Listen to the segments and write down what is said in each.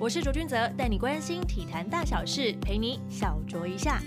我是卓君泽，带你关心体坛大小事，陪你小酌一下。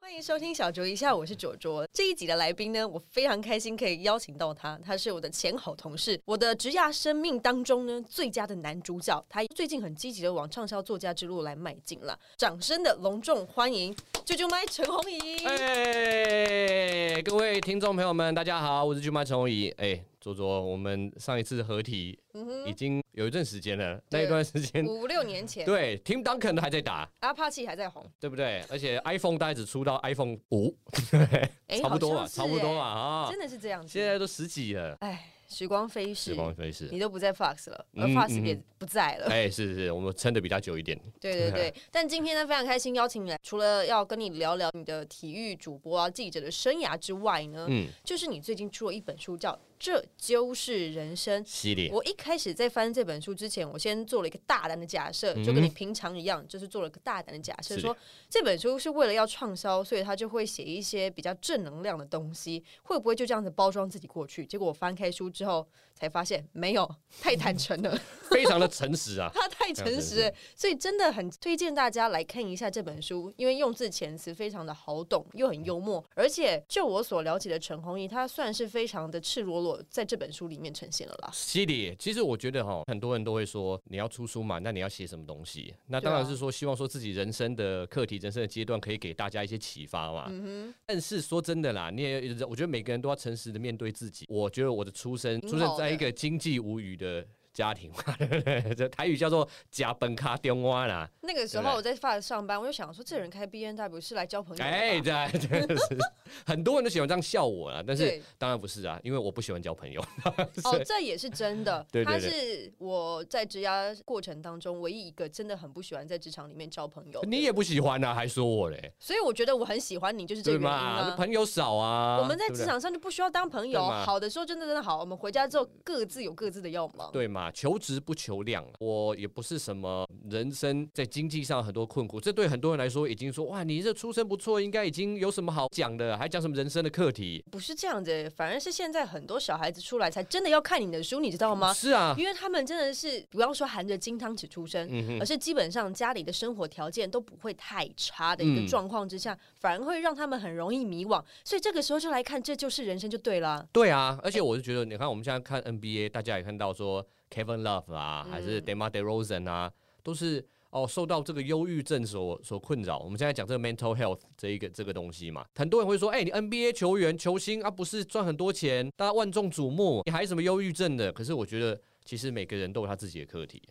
欢迎收听小酌一下，我是卓卓。这一集的来宾呢，我非常开心可以邀请到他，他是我的前好同事，我的职涯生命当中呢最佳的男主角。他最近很积极的往畅销作家之路来迈进了，掌声的隆重欢迎啾啾麦陈红怡。哎，各位听众朋友们，大家好，我是啾麦陈红怡。哎。说说我们上一次合体已经有一段时间了，那一段时间五六年前，对，Tim Duncan 还在打，阿帕奇还在红，对不对？而且 iPhone 大概只出到 iPhone 五，对，差不多吧，差不多吧，啊，真的是这样子，现在都十几了，哎。时光飞逝，时光飞逝，你都不在 Fox 了，而 Fox 也不在了。哎，是是，我们撑的比较久一点。对对对，但今天呢，非常开心邀请你来，除了要跟你聊聊你的体育主播啊、记者的生涯之外呢，嗯，就是你最近出了一本书，叫《这就是人生》系列。我一开始在翻这本书之前，我先做了一个大胆的假设，就跟你平常一样，就是做了个大胆的假设，说这本书是为了要畅销，所以他就会写一些比较正能量的东西，会不会就这样子包装自己过去？结果我翻开书之后。才发现没有太坦诚了，非常的诚实啊，他太诚实，所以真的很推荐大家来看一下这本书，因为用字遣词非常的好懂，又很幽默，而且就我所了解的陈鸿毅，他算是非常的赤裸裸，在这本书里面呈现了啦。犀利，其实我觉得哈，很多人都会说你要出书嘛，那你要写什么东西？那当然是说希望说自己人生的课题、人生的阶段可以给大家一些启发嘛。嗯哼。但是说真的啦，你也我觉得每个人都要诚实的面对自己。我觉得我的出生，出生在。一个经济无语的。家庭嘛，这台语叫做“假本卡电话”啦。那个时候我在发上班，我就想说，这人开 B N W 是来交朋友。哎，对，真的是很多人都喜欢这样笑我啊。但是当然不是啊，因为我不喜欢交朋友。哦，这也是真的。对他是我在职涯过程当中唯一一个真的很不喜欢在职场里面交朋友。你也不喜欢啊，还说我嘞？所以我觉得我很喜欢你，就是这个原因啊。朋友少啊，我们在职场上就不需要当朋友。好的时候真的真的好，我们回家之后各自有各自的要忙。对嘛？求职不求量，我也不是什么人生在经济上很多困苦，这对很多人来说已经说哇，你这出身不错，应该已经有什么好讲的，还讲什么人生的课题？不是这样子，反而是现在很多小孩子出来才真的要看你的书，你知道吗？是啊，因为他们真的是不要说含着金汤匙出生，而是基本上家里的生活条件都不会太差的一个状况之下，反而会让他们很容易迷惘，所以这个时候就来看这就是人生就对了。对啊，而且我是觉得，你看我们现在看 NBA，大家也看到说。Kevin Love 啊，还是 Demar Derozan 啊，都是哦受到这个忧郁症所所困扰。我们现在讲这个 mental health 这一个这个东西嘛，很多人会说，哎，你 NBA 球员球星啊，不是赚很多钱，大家万众瞩目，你还什么忧郁症的？可是我觉得，其实每个人都有他自己的课题。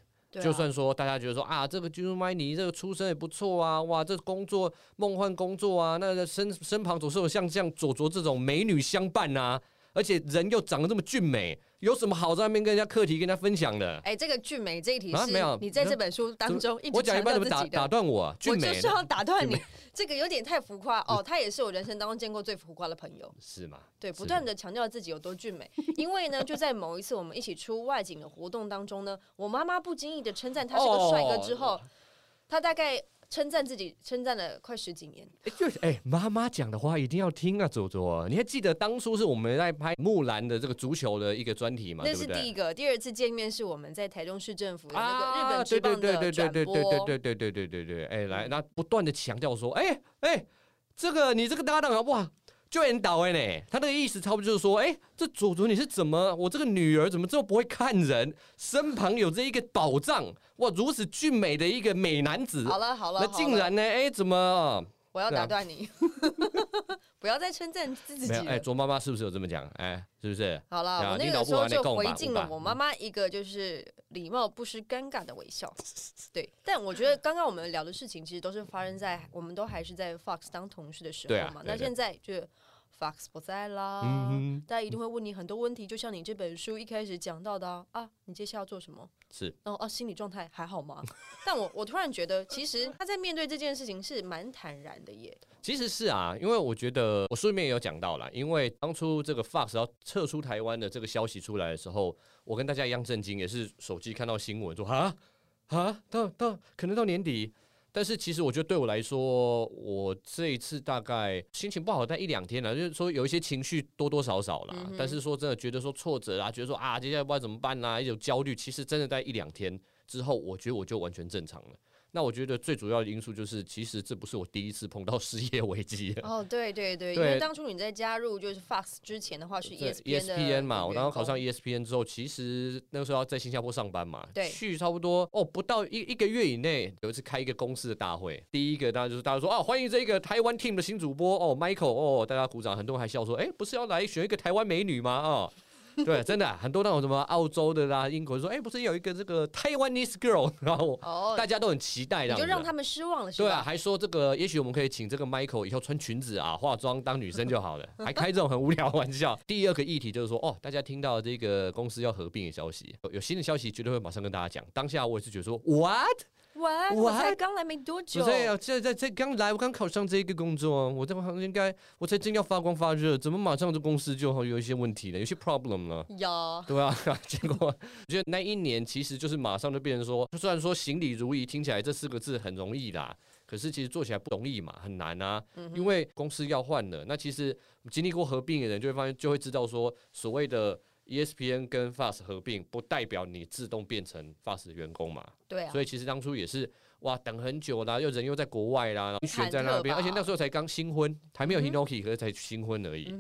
就算说大家觉得说啊，这个 j u m a n 这个出身也不错啊，哇，这工作梦幻工作啊，那身身旁总是有像像佐佐这种美女相伴啊。而且人又长得这么俊美，有什么好在那边跟人家课题跟人家分享的？哎，这个俊美这一题是，没有，你在这本书当中一直讲一般怎么，打打断我，我就是要打断你，这个有点太浮夸哦。他也是我人生当中见过最浮夸的朋友，是吗？对，不断的强调自己有多俊美，因为呢，就在某一次我们一起出外景的活动当中呢，我妈妈不经意的称赞他是个帅哥之后，他大概。称赞自己，称赞了快十几年。哎，就是哎，妈妈讲的话一定要听啊，左左。你还记得当初是我们在拍木兰的这个足球的一个专题吗？那是第一个，第二次见面是我们在台中市政府的那个日本职棒的转播。对对对对对对对对对对对。哎，来，那不断的强调说，哎哎，这个你这个搭档好不好？就很倒哎呢，他那个意思差不多就是说，哎，这祖祖你是怎么，我这个女儿怎么这么不会看人？身旁有这一个宝藏，哇，如此俊美的一个美男子，好了好了，那竟然呢，哎，怎么？我要打断你，不要再称赞自己。哎，卓妈妈是不是有这么讲？哎，是不是？好了，我那个时候就回敬了我妈妈一个就是礼貌不失尴尬的微笑。对，但我觉得刚刚我们聊的事情其实都是发生在我们都还是在 Fox 当同事的时候嘛。那现在就。Fox 不在啦，大家一定会问你很多问题，就像你这本书一开始讲到的啊，你接下来要做什么？是，然后啊，心理状态还好吗？但我我突然觉得，其实他在面对这件事情是蛮坦然的耶。其实是啊，因为我觉得我书里面也有讲到了，因为当初这个 Fox 要撤出台湾的这个消息出来的时候，我跟大家一样震惊，也是手机看到新闻说啊啊，到到可能到年底。但是其实我觉得对我来说，我这一次大概心情不好，但一两天了，就是说有一些情绪多多少少啦。但是说真的，觉得说挫折啊，觉得说啊，接下来不知道怎么办呐，一种焦虑，其实真的在一两天之后，我觉得我就完全正常了。那我觉得最主要的因素就是，其实这不是我第一次碰到 失业危机。哦，对对对，因为当初你在加入就是 Fox 之前的话是 ESPN 嘛，我刚刚考上 ESPN 之后，其实那个时候要在新加坡上班嘛，对，去差不多哦，不到一一个月以内，有一次开一个公司的大会，第一个当然就是大家说啊，欢迎这个台湾 team 的新主播哦，Michael 哦，大家鼓掌，很多人还笑说，哎，不是要来选一个台湾美女吗？啊。对，真的很多那种什么澳洲的啦、英国说，哎，不是有一个这个 Taiwanese girl，然后大家都很期待，的，就让他们失望了，是吧？对啊，还说这个，也许我们可以请这个 Michael 以后穿裙子啊、化妆当女生就好了，还开这种很无聊玩笑。第二个议题就是说，哦，大家听到这个公司要合并的消息，有新的消息绝对会马上跟大家讲。当下我也是觉得说，What？我我才刚来没多久，不是啊，现在在刚来，我刚考上这个工作，我这行应该我才正要发光发热，怎么马上这公司就有一些问题了，有些 problem 了？有，对啊，结果我觉得那一年其实就是马上就变成说，虽然说行礼如仪听起来这四个字很容易啦，可是其实做起来不容易嘛，很难啊，因为公司要换了。那其实经历过合并的人就会发现，就会知道说所谓的。ESPN 跟 Fast 合并，不代表你自动变成 Fast 员工嘛？对啊。所以其实当初也是哇，等很久啦，又人又在国外啦，选在那边，而且那时候才刚新婚，还没有 Hinoki，可是才新婚而已。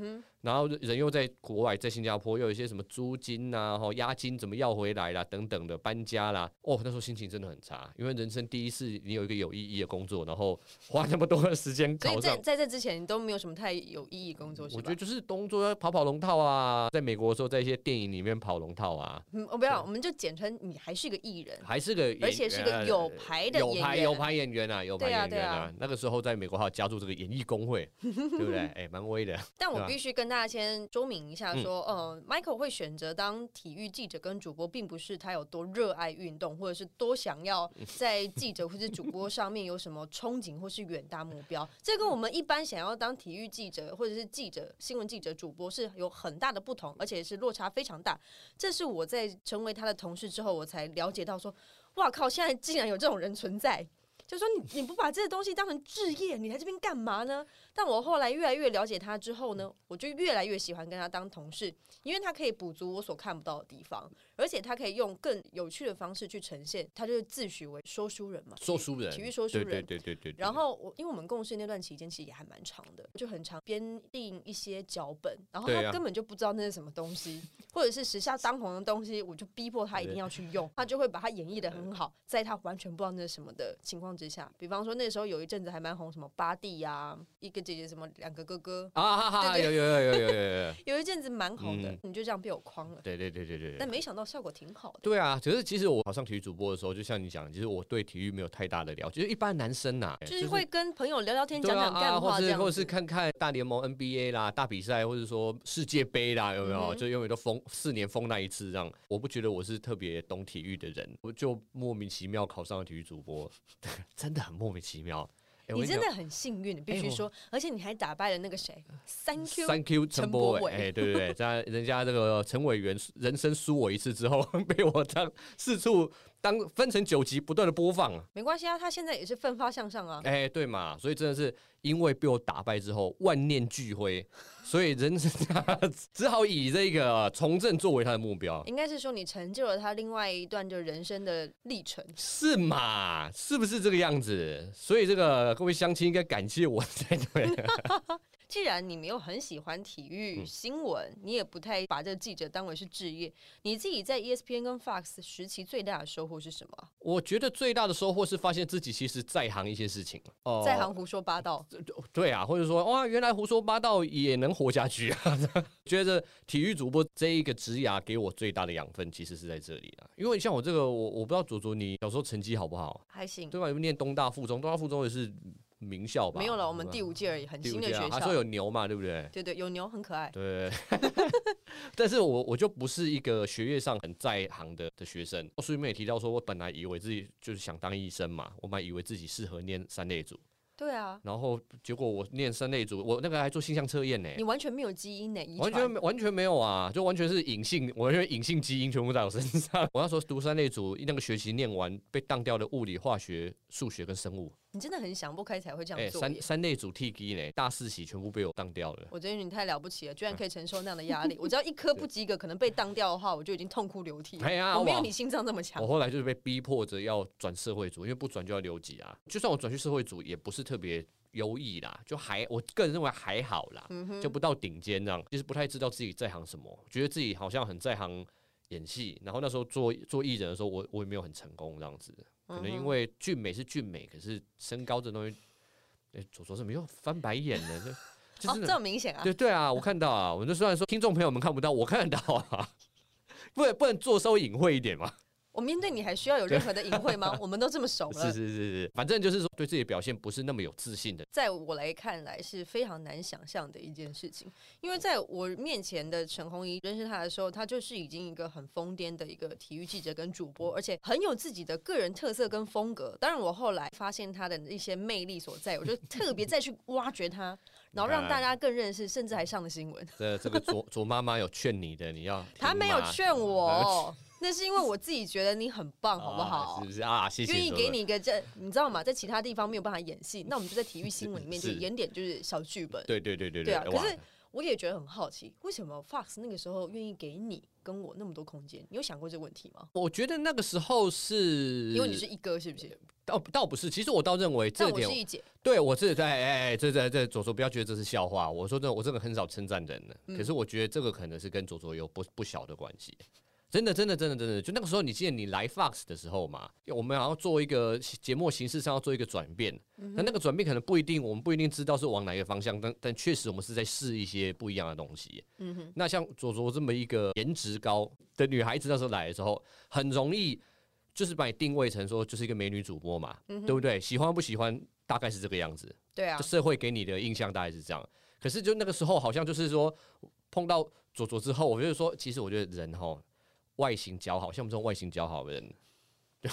然后人又在国外，在新加坡，又有一些什么租金呐、哈押金怎么要回来啦，等等的搬家啦。哦，那时候心情真的很差，因为人生第一次你有一个有意义的工作，然后花那么多的时间考上。在在这之前，你都没有什么太有意义工作，我觉得就是工作要跑跑龙套啊，在美国的时候，在一些电影里面跑龙套啊。嗯，我不要，我们就简称你还是个艺人，还是个，而且是个有牌的有牌有牌演员啊，有牌演员啊。那个时候在美国还要加入这个演艺工会，对不对？哎，蛮威的。但我必须跟大家先说明。一下说，呃，Michael 会选择当体育记者跟主播，并不是他有多热爱运动，或者是多想要在记者或者主播上面有什么憧憬或是远大目标。这跟我们一般想要当体育记者或者是记者、新闻记者、主播是有很大的不同，而且是落差非常大。这是我在成为他的同事之后，我才了解到说，哇靠，现在竟然有这种人存在。就说你你不把这个东西当成置业，你来这边干嘛呢？但我后来越来越了解他之后呢，我就越来越喜欢跟他当同事，因为他可以补足我所看不到的地方，而且他可以用更有趣的方式去呈现。他就是自诩为说书人嘛，说书人，体育说书人，对对对对对。然后我因为我们共事那段期间其实也还蛮长的，就很长编定一些脚本，然后他根本就不知道那是什么东西，或者是时下当红的东西，我就逼迫他一定要去用，他就会把它演绎的很好，在他完全不知道那是什么的情况之下，比方说。那时候有一阵子还蛮红，什么巴蒂呀，一个姐姐，什么两个哥哥啊，哈哈，有有有有有有有，一阵子蛮红的，你就这样被我框了。对对对对对。但没想到效果挺好的。对啊，可是其实我考上体育主播的时候，就像你讲，其实我对体育没有太大的了解，就一般男生呐，就是会跟朋友聊聊天，讲讲干话这样，或者是看看大联盟 NBA 啦、大比赛，或者说世界杯啦，有没有？就永远都封四年封那一次，这样。我不觉得我是特别懂体育的人，我就莫名其妙考上了体育主播，真的很莫名其妙。你真的很幸运，必须说，而且你还打败了那个谁，Thank you，Thank you，陈柏伟，哎，对对对，在人家这个陈委员人生输我一次之后，被我当四处。当分成九集不断的播放啊，没关系啊，他现在也是奋发向上啊。哎，对嘛，所以真的是因为被我打败之后万念俱灰，所以人生 只好以这个从政作为他的目标。应该是说你成就了他另外一段就人生的历程，是嘛？是不是这个样子？所以这个各位乡亲应该感谢我才对。既然你没有很喜欢体育新闻，你也不太把这个记者当为是职业，你自己在 ESPN 跟 Fox 时期最大的收获是什么？我觉得最大的收获是发现自己其实在行一些事情，哦在行胡说八道。对啊，或者说哇，原来胡说八道也能活下去啊！觉得体育主播这一个职涯给我最大的养分，其实是在这里啊。因为像我这个，我我不知道左左你小时候成绩好不好？还行，对吧？念东大附中，东大附中也是。名校吧？没有了，我们第五届而已，很新的学校。他说有牛嘛，对不对？对对，有牛很可爱。对，但是我我就不是一个学业上很在行的的学生。书里面也提到说，我本来以为自己就是想当医生嘛，我本来以为自己适合念三类组。对啊。然后结果我念三类组，我那个还做性向测验呢。你完全没有基因呢，完全完全没有啊，就完全是隐性，完全隐性基因全部在我身上。我那时候读三类组，那个学期念完被当掉的物理、化学、数学跟生物。你真的很想不开才会这样做。三三内主 T G 呢，大四喜全部被我当掉了。我觉得你太了不起了，居然可以承受那样的压力。我只要一颗 不及格，可能被当掉的话，我就已经痛哭流涕。哎呀，我没有你心脏这么强。我后来就是被逼迫着要转社会组，因为不转就要留级啊。就算我转去社会组，也不是特别优异啦，就还我个人认为还好啦，就不到顶尖这样。其实不太知道自己在行什么，觉得自己好像很在行。演戏，然后那时候做做艺人的时候，我我也没有很成功这样子，可能因为俊美是俊美，可是身高这东西，哎，左左怎么又翻白眼了？这哦，这么明显啊？对对啊，我看到啊，我就虽然说听众朋友们看不到，我看得到啊，不 不能做稍微隐晦一点吗？我面对你还需要有任何的隐晦吗？我们都这么熟了。是是是是，反正就是说对自己的表现不是那么有自信的。在我来看来是非常难想象的一件事情，因为在我面前的陈红怡认识他的时候，他就是已经一个很疯癫的一个体育记者跟主播，而且很有自己的个人特色跟风格。当然，我后来发现他的一些魅力所在，我就特别再去挖掘他，然后让大家更认识，甚至还上了新闻。这这个卓卓妈妈有劝你的，你要他没有劝我。那是因为我自己觉得你很棒，好不好？是不是啊？谢谢。愿意给你一个这，你知道吗？在其他地方没有办法演戏，那我们就在体育新闻里面就演点就是小剧本。对对对对对啊！可是我也觉得很好奇，为什么 Fox 那个时候愿意给你跟我那么多空间？你有想过这个问题吗？我觉得那个时候是因为你是一哥，是不是？倒倒不是，其实我倒认为这点，对我是在哎哎，这这这左左不要觉得这是笑话。我说真的，我真的很少称赞人的，可是我觉得这个可能是跟左左有不不小的关系。真的，真的，真的，真的，就那个时候，你记得你来 Fox 的时候嘛？我们好像做一个节目形式上要做一个转变，那那个转变可能不一定，我们不一定知道是往哪个方向，但但确实我们是在试一些不一样的东西。嗯哼，那像左左这么一个颜值高的女孩子，那时候来的时候，很容易就是把你定位成说就是一个美女主播嘛，对不对？喜欢不喜欢，大概是这个样子。对啊，社会给你的印象大概是这样。可是就那个时候，好像就是说碰到左左之后，我就说，其实我觉得人哈。外形姣好，像我们这种外形姣好的人，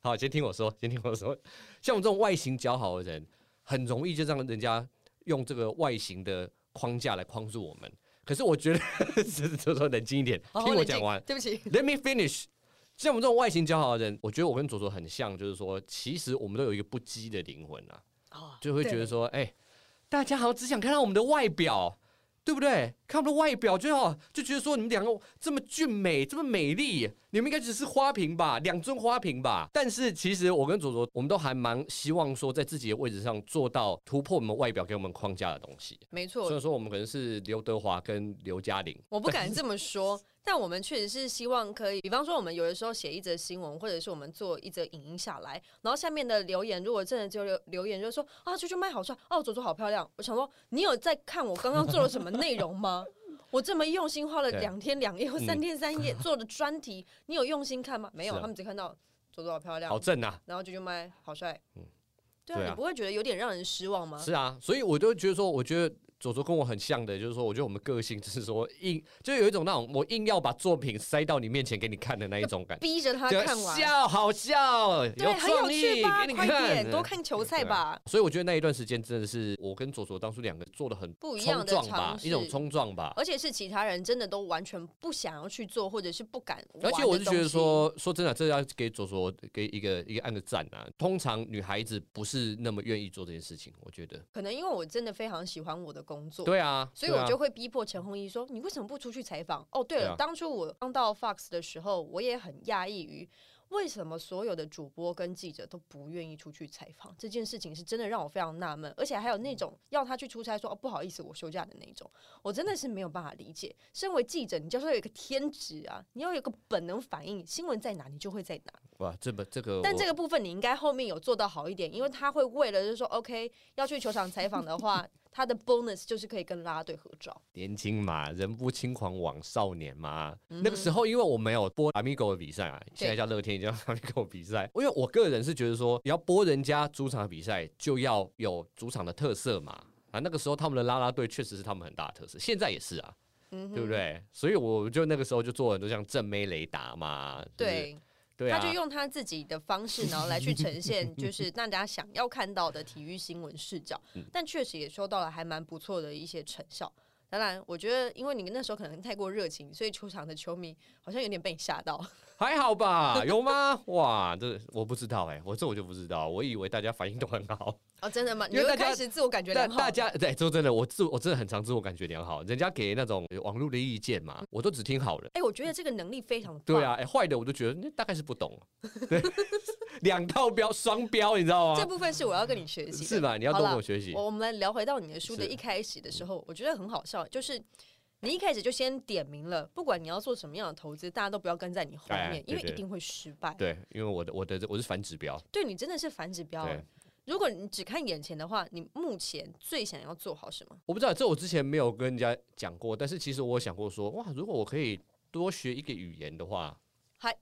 好，先听我说，先听我说，像我们这种外形姣好的人，很容易就让人家用这个外形的框架来框住我们。可是我觉得，就说冷静一点，听我讲完。对不起，Let me finish。像我们这种外形姣好的人，我觉得我跟左左很像，就是说，其实我们都有一个不羁的灵魂啊，就会觉得说，哎，大家好像只想看到我们的外表。对不对？看我们的外表就好，就觉得说你们两个这么俊美，这么美丽，你们应该只是花瓶吧，两尊花瓶吧。但是其实我跟左左，我们都还蛮希望说，在自己的位置上做到突破我们外表给我们框架的东西。没错，所以说我们可能是刘德华跟刘嘉玲。我不敢这么说。但我们确实是希望可以，比方说我们有的时候写一则新闻，或者是我们做一则影音下来，然后下面的留言如果真的就留留言，就是说啊，出去卖好帅，哦，左左好漂亮。我想说，你有在看我刚刚做了什么 内容吗？我这么用心花了两天两夜或三天三夜 做的专题，你有用心看吗？没有，他们只看到左左好漂亮，好正啊，然后就就卖好帅，嗯，对啊，你不会觉得有点让人失望吗？是啊，所以我就觉得说，我觉得。左左跟我很像的，就是说，我觉得我们个性就是说硬，就有一种那种我硬要把作品塞到你面前给你看的那一种感觉，逼着他看完，笑好笑，对，很有趣吧？快点多看球赛吧。所以我觉得那一段时间真的是我跟左左当初两个做的很不一样的吧，一种冲撞吧。而且是其他人真的都完全不想要去做，或者是不敢。而且我是觉得说，说真的，这要给左左给一个一个按个赞啊。通常女孩子不是那么愿意做这件事情，我觉得。可能因为我真的非常喜欢我的工作。对啊。所以我就会逼迫陈鸿仪说：“你为什么不出去采访？”哦，对了，当初我刚到 Fox 的时候，我也很讶异于为什么所有的主播跟记者都不愿意出去采访这件事情，是真的让我非常纳闷。而且还有那种要他去出差说：“哦，不好意思，我休假的那种。”我真的是没有办法理解。身为记者，你就是有一个天职啊，你要有一个本能反应，新闻在哪，你就会在哪。哇，这么这个，但这个部分你应该后面有做到好一点，因为他会为了就是说，OK，要去球场采访的话。他的 bonus 就是可以跟拉拉队合照。年轻嘛，人不轻狂枉少年嘛。那个时候，因为我没有播 Amigo 的比赛啊，现在叫乐天，叫 Amigo 比赛。因为我个人是觉得说，你要播人家主场的比赛，就要有主场的特色嘛。啊，那个时候他们的拉拉队确实是他们很大的特色，现在也是啊，对不对？所以我就那个时候就做很多像正妹雷达嘛，对。他就用他自己的方式，然后来去呈现，就是 大家想要看到的体育新闻视角。但确实也收到了还蛮不错的一些成效。当然，我觉得因为你那时候可能太过热情，所以球场的球迷好像有点被你吓到。还好吧？有吗？哇，这我不知道哎，我这我就不知道，我以为大家反应都很好。哦，真的吗？因为开始自我感觉良好。大家对说真的，我自我真的很常自我感觉良好。人家给那种网络的意见嘛，我都只听好了。哎，我觉得这个能力非常对啊。哎，坏的我都觉得那大概是不懂。对，两套标双标，你知道吗？这部分是我要跟你学习，是吧？你要多跟我学习。我们来聊回到你的书的一开始的时候，我觉得很好笑，就是你一开始就先点名了，不管你要做什么样的投资，大家都不要跟在你后面，因为一定会失败。对，因为我的我的我是反指标。对你真的是反指标。如果你只看眼前的话，你目前最想要做好什么？我不知道，这我之前没有跟人家讲过。但是其实我想过说，哇，如果我可以多学一个语言的话，还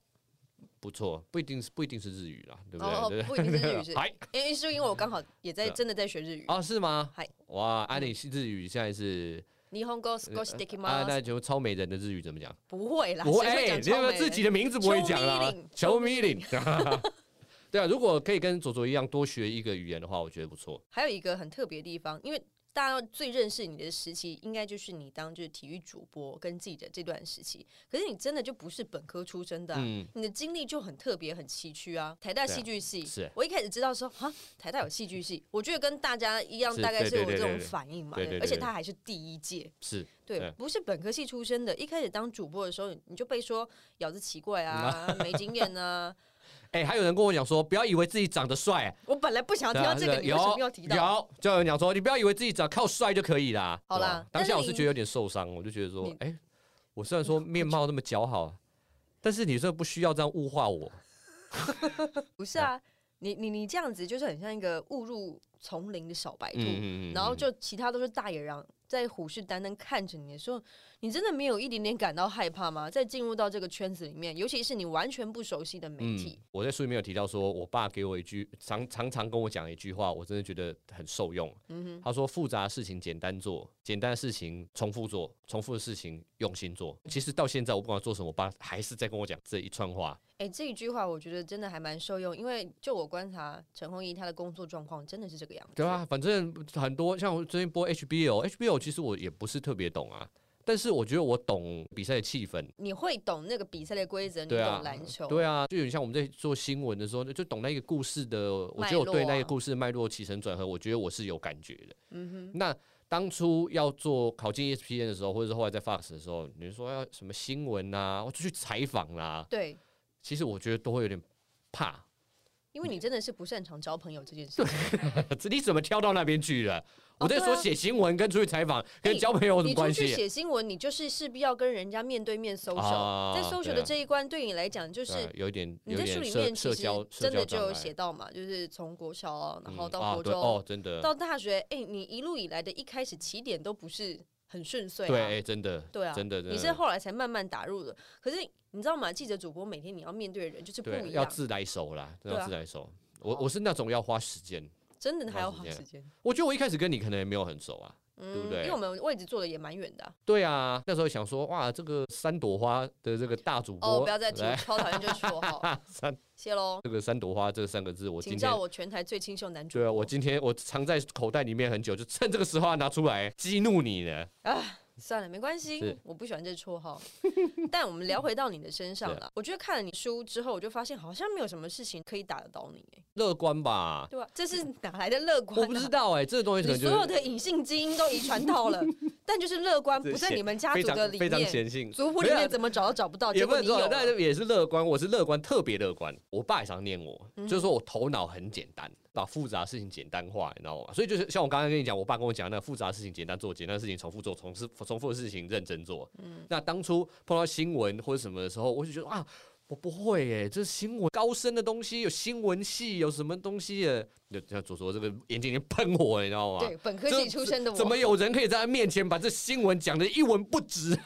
不错。不一定是不一定是日语啦，对不对？不一定是日语，是 因为是因为我刚好也在真的在学日语啊？是吗？还哇，安利日语现在是霓虹 go go sticky 吗？那就超美人的日语怎么讲？不会啦，不会，你有自己的名字不会讲啦？求米林。对啊，如果可以跟左左一样多学一个语言的话，我觉得不错。还有一个很特别的地方，因为大家最认识你的时期，应该就是你当就是体育主播跟记者这段时期。可是你真的就不是本科出身的，你的经历就很特别、很崎岖啊。台大戏剧系，是我一开始知道说啊，台大有戏剧系，我觉得跟大家一样，大概是有这种反应嘛。而且他还是第一届，是对，不是本科系出身的。一开始当主播的时候，你就被说咬字奇怪啊，没经验啊。哎，还有人跟我讲说，不要以为自己长得帅。我本来不想听到这个，有有提到？有，就有人讲说，你不要以为自己只要靠帅就可以啦。好啦，当下我是觉得有点受伤，我就觉得说，哎，我虽然说面貌那么姣好，但是你这不需要这样物化我。不是啊，你你你这样子就是很像一个误入丛林的小白兔，然后就其他都是大野狼。在虎视眈眈看着你的时候，你真的没有一点点感到害怕吗？在进入到这个圈子里面，尤其是你完全不熟悉的媒体。我在书里面有提到，说我爸给我一句常常常跟我讲一句话，我真的觉得很受用。他说：“复杂的事情简单做，简单的事情重复做，重复的事情用心做。”其实到现在，我不管做什么，我爸还是在跟我讲这一串话。哎，这一句话我觉得真的还蛮受用，因为就我观察陈鸿仪他的工作状况真的是这个样子。对啊，反正很多像我最近播 HBO，HBO 其实我也不是特别懂啊，但是我觉得我懂比赛的气氛。你会懂那个比赛的规则，你懂篮球。对啊，就有点像我们在做新闻的时候，就懂那个故事的。我觉得我对那个故事脉络起承转合，我觉得我是有感觉的。嗯哼。那当初要做考进 ESPN 的时候，或者是后来在 Fox 的时候，你说要什么新闻啊，或者去采访啦，对。其实我觉得都会有点怕，因为你真的是不擅长交朋友这件事。情，你怎么跳到那边去了？我在说写新闻跟出去采访跟交朋友有什么关系？你出去写新闻，你就是势必要跟人家面对面搜索，在搜索的这一关对你来讲就是有一点。你在书里面其实真的就有写到嘛，就是从国小然后到国中哦，真的到大学，哎，你一路以来的一开始起点都不是很顺遂。对，真的，对啊，真的，你是后来才慢慢打入的。可是。你知道吗？记者、主播每天你要面对的人就是不一样，要自来熟啦，要自来熟。我我是那种要花时间，真的还要花时间。我觉得我一开始跟你可能也没有很熟啊，对不对？因为我们位置坐的也蛮远的。对啊，那时候想说，哇，这个三朵花的这个大主播，哦不要再提，超讨厌这个绰号。三，谢喽。这个三朵花这三个字，我请叫我全台最清秀男主。对啊，我今天我藏在口袋里面很久，就趁这个时候拿出来激怒你呢。啊。算了，没关系，我不喜欢这绰号。但我们聊回到你的身上了。我觉得看了你书之后，我就发现好像没有什么事情可以打得倒你。乐观吧？对吧？这是哪来的乐观？我不知道哎，这个东西是所有的隐性基因都遗传到了，但就是乐观不在你们家族的里面。非常显性，族谱里面怎么找都找不到。也不能说，但也是乐观。我是乐观，特别乐观。我爸也常念我，就是说我头脑很简单。把复杂事情简单化，你知道吗？所以就是像我刚刚跟你讲，我爸跟我讲，那个复杂事情简单做，简单的事情重复做，重复重复的事情认真做。嗯，那当初碰到新闻或者什么的时候，我就觉得啊，我不会哎，这新闻高深的东西，有新闻系，有什么东西的？就像左左这个眼睛里喷火，你知道吗？对，本科系出身的我，怎么有人可以在他面前把这新闻讲的一文不值？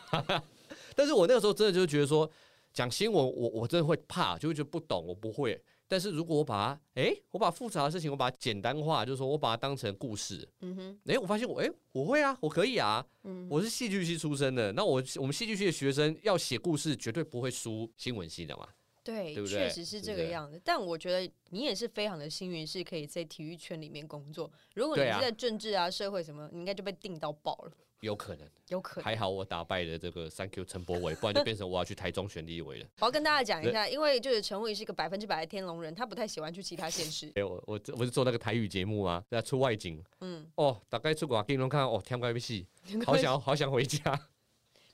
但是我那个时候真的就觉得说，讲新闻，我我真的会怕，就会觉得不懂，我不会。但是如果我把它，哎，我把复杂的事情我把它简单化，就是说我把它当成故事，嗯哼，哎，我发现我，哎，我会啊，我可以啊，嗯，我是戏剧系出身的，那我我们戏剧系的学生要写故事，绝对不会输新闻系的嘛，对，对对？确实是这个样子。但我觉得你也是非常的幸运，是可以在体育圈里面工作。如果你是在政治啊、社会什么，你应该就被定到爆了。有可能，有可能。还好我打败了这个 Thank you 陈柏伟，不然就变成我要去台中选立委了。我要跟大家讲一下，因为就是陈伟是一个百分之百的天龙人，他不太喜欢去其他县市。哎，我我我是做那个台语节目啊，在出外景。嗯。哦，大概出国给你看哦，天怪不戏，好想好想回家。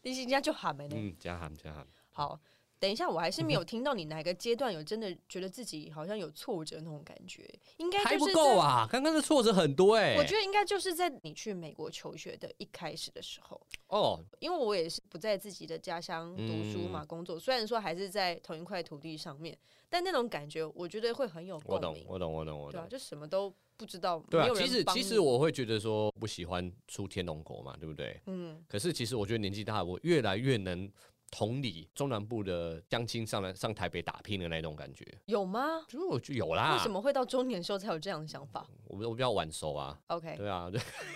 你人家就喊没呢？嗯，加喊加喊。好。等一下，我还是没有听到你哪个阶段有真的觉得自己好像有挫折那种感觉，应该还不够啊！刚刚的挫折很多哎，我觉得应该就是在你去美国求学的一开始的时候哦，因为我也是不在自己的家乡读书嘛，工作虽然说还是在同一块土地上面，但那种感觉我觉得会很有共鸣。我懂，我懂，我懂，我懂。对啊，就什么都不知道。对啊，其实其实我会觉得说不喜欢出天龙国嘛，对不对？嗯。可是其实我觉得年纪大，我越来越能。同理，中南部的乡亲上来上台北打拼的那种感觉，有吗？就我就有啦。为什么会到中年时候才有这样的想法？我我比较晚熟啊。OK，对啊，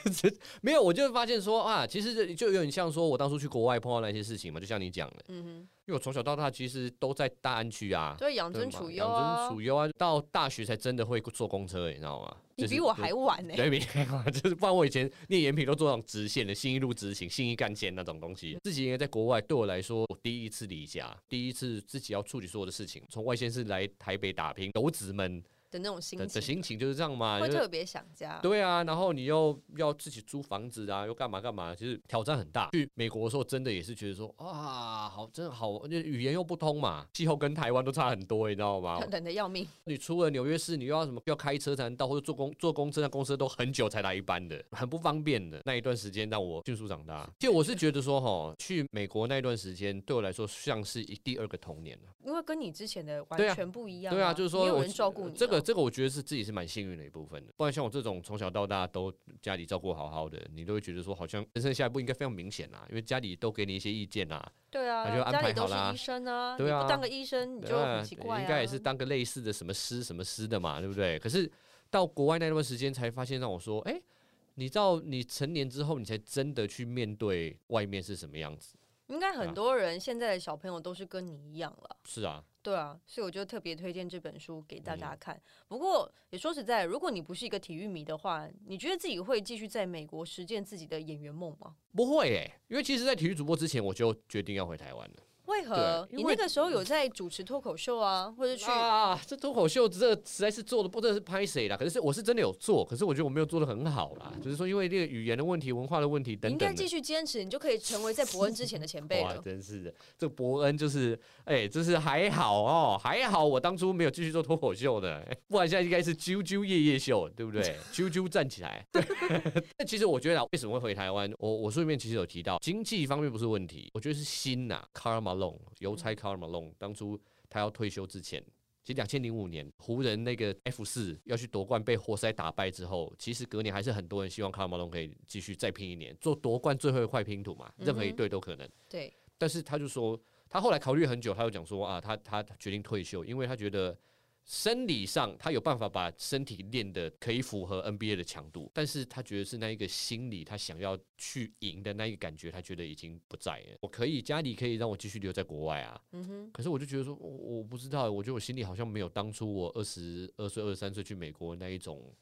没有，我就发现说啊，其实就有点像说我当初去国外碰到那些事情嘛，就像你讲的，嗯哼。因为我从小到大其实都在大安区啊，对，养尊处优啊，养尊处优啊，到大学才真的会坐公车，你知道吗？你比我还晚呢，对，比还晚，就是不然我以前念延平都坐上直线的新一路直行、新一干线那种东西。自己应该在国外，对我来说，我第一次离家，第一次自己要处理所有的事情，从外县市来台北打拼，游子们。的那种心的心情就是这样嘛，会特别想家。对啊，然后你又要自己租房子啊，又干嘛干嘛，其实挑战很大。去美国的时候，真的也是觉得说啊，好，真的好，语言又不通嘛，气候跟台湾都差很多，你知道吗？冷的要命。你出了纽约市，你又要什么？要开车才能到，或者坐公坐公车，那公车都很久才来一班的，很不方便的。那一段时间让我迅速长大。其实我是觉得说，哈，去美国那一段时间对我来说像是一第二个童年了，因为跟你之前的完全不一样。对啊，就是说没有人照顾你。这个这个，我觉得是自己。是蛮幸运的一部分的，不然像我这种从小到大都家里照顾好好的，你都会觉得说好像人生下一步应该非常明显啦，因为家里都给你一些意见啦。对啊，就安排好啦。医生啊，对啊，当个医生你就很奇怪啊。应该也是当个类似的什么师什么师的嘛，对不对？可是到国外那段时间才发现，让我说，哎，你到你成年之后，你才真的去面对外面是什么样子。应该很多人现在的小朋友都是跟你一样了。是啊。对啊，所以我就特别推荐这本书给大家看。不过也说实在，如果你不是一个体育迷的话，你觉得自己会继续在美国实践自己的演员梦吗？不会诶，因为其实，在体育主播之前，我就决定要回台湾了。为何？你那个时候有在主持脱口秀啊，或者去啊？这脱口秀这实在是做的不知道是拍谁啦。可是我是真的有做，可是我觉得我没有做的很好啦。就是说，因为这个语言的问题、文化的问题等等。应该继续坚持，你就可以成为在伯恩之前的前辈 了。真是的，这伯恩就是哎，就是还好哦，还好我当初没有继续做脱口秀的，不然现在应该是啾啾夜夜秀，对不对？啾啾站起来。那其实我觉得为什么会回台湾？我我书里面其实有提到，经济方面不是问题，我觉得是心呐，Karl Malone 邮差。卡尔马龙当初他要退休之前，其实两千零五年湖人那个 F 四要去夺冠被活塞打败之后，其实隔年还是很多人希望卡尔马龙可以继续再拼一年，做夺冠最后一块拼图嘛，任何一队都可能。对，但是他就说，他后来考虑很久，他就讲说啊，他他决定退休，因为他觉得。生理上，他有办法把身体练得可以符合 NBA 的强度，但是他觉得是那一个心理，他想要去赢的那一个感觉，他觉得已经不在了。我可以家里可以让我继续留在国外啊，嗯哼。可是我就觉得说，我我不知道，我觉得我心里好像没有当初我二十二岁、二十三岁去美国那一种。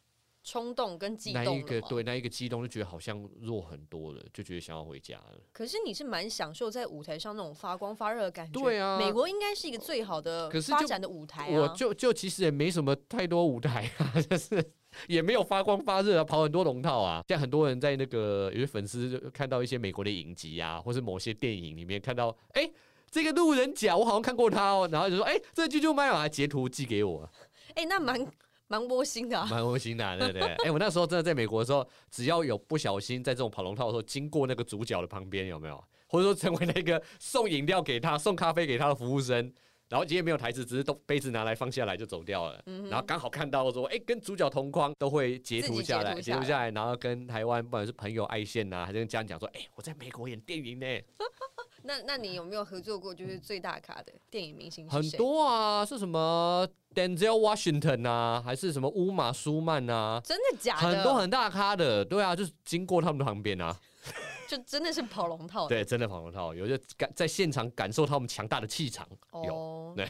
冲动跟激动，那一个对，那一个激动就觉得好像弱很多了，就觉得想要回家了。可是你是蛮享受在舞台上那种发光发热的感觉，对啊。美国应该是一个最好的发展的舞台啊。我就就其实也没什么太多舞台啊，就是也没有发光发热啊，跑很多龙套啊。像很多人在那个有些粉丝看到一些美国的影集啊，或是某些电影里面看到，哎，这个路人甲我好像看过他哦，然后就说，哎，这就蛮好，还截图寄给我。哎，那蛮。蛮窝心的，蛮窝心的，对不对？哎，我那时候真的在美国的时候，只要有不小心在这种跑龙套的时候经过那个主角的旁边，有没有？或者说成为那个送饮料给他、送咖啡给他的服务生，然后今天没有台词，只是都杯子拿来放下来就走掉了。然后刚好看到说，哎，跟主角同框，都会截图下来，截图下来，然后跟台湾不管是朋友爱线呐，还是跟家人讲说，哎，我在美国演电影呢。那那你有没有合作过就是最大咖的电影明星？很多啊，是什么 Denzel Washington 啊，还是什么乌玛舒曼啊？真的假的？很多很大咖的，对啊，就是经过他们的旁边啊，就真的是跑龙套。对，真的跑龙套，有些感在现场感受他们强大的气场。有对，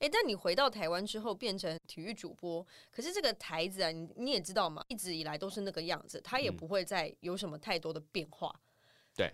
哎，但你回到台湾之后变成体育主播，可是这个台子啊，你你也知道嘛，一直以来都是那个样子，它也不会再有什么太多的变化。对。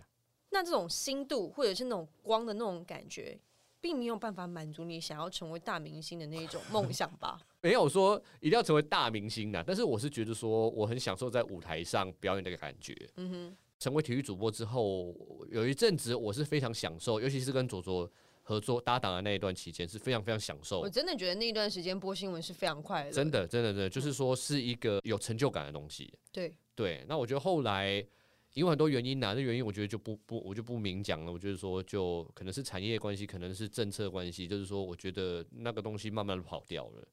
那这种心度或者是那种光的那种感觉，并没有办法满足你想要成为大明星的那一种梦想吧？没有说一定要成为大明星的，但是我是觉得说，我很享受在舞台上表演的感觉。嗯哼。成为体育主播之后，有一阵子我是非常享受，尤其是跟左左合作搭档的那一段期间，是非常非常享受。我真的觉得那一段时间播新闻是非常快乐，真的，真的，真的，就是说是一个有成就感的东西。对对，那我觉得后来因为很多原因呐，这原因我觉得就不不我就不明讲了。我就是说就可能是产业关系，可能是政策关系，就是说我觉得那个东西慢慢的跑掉了。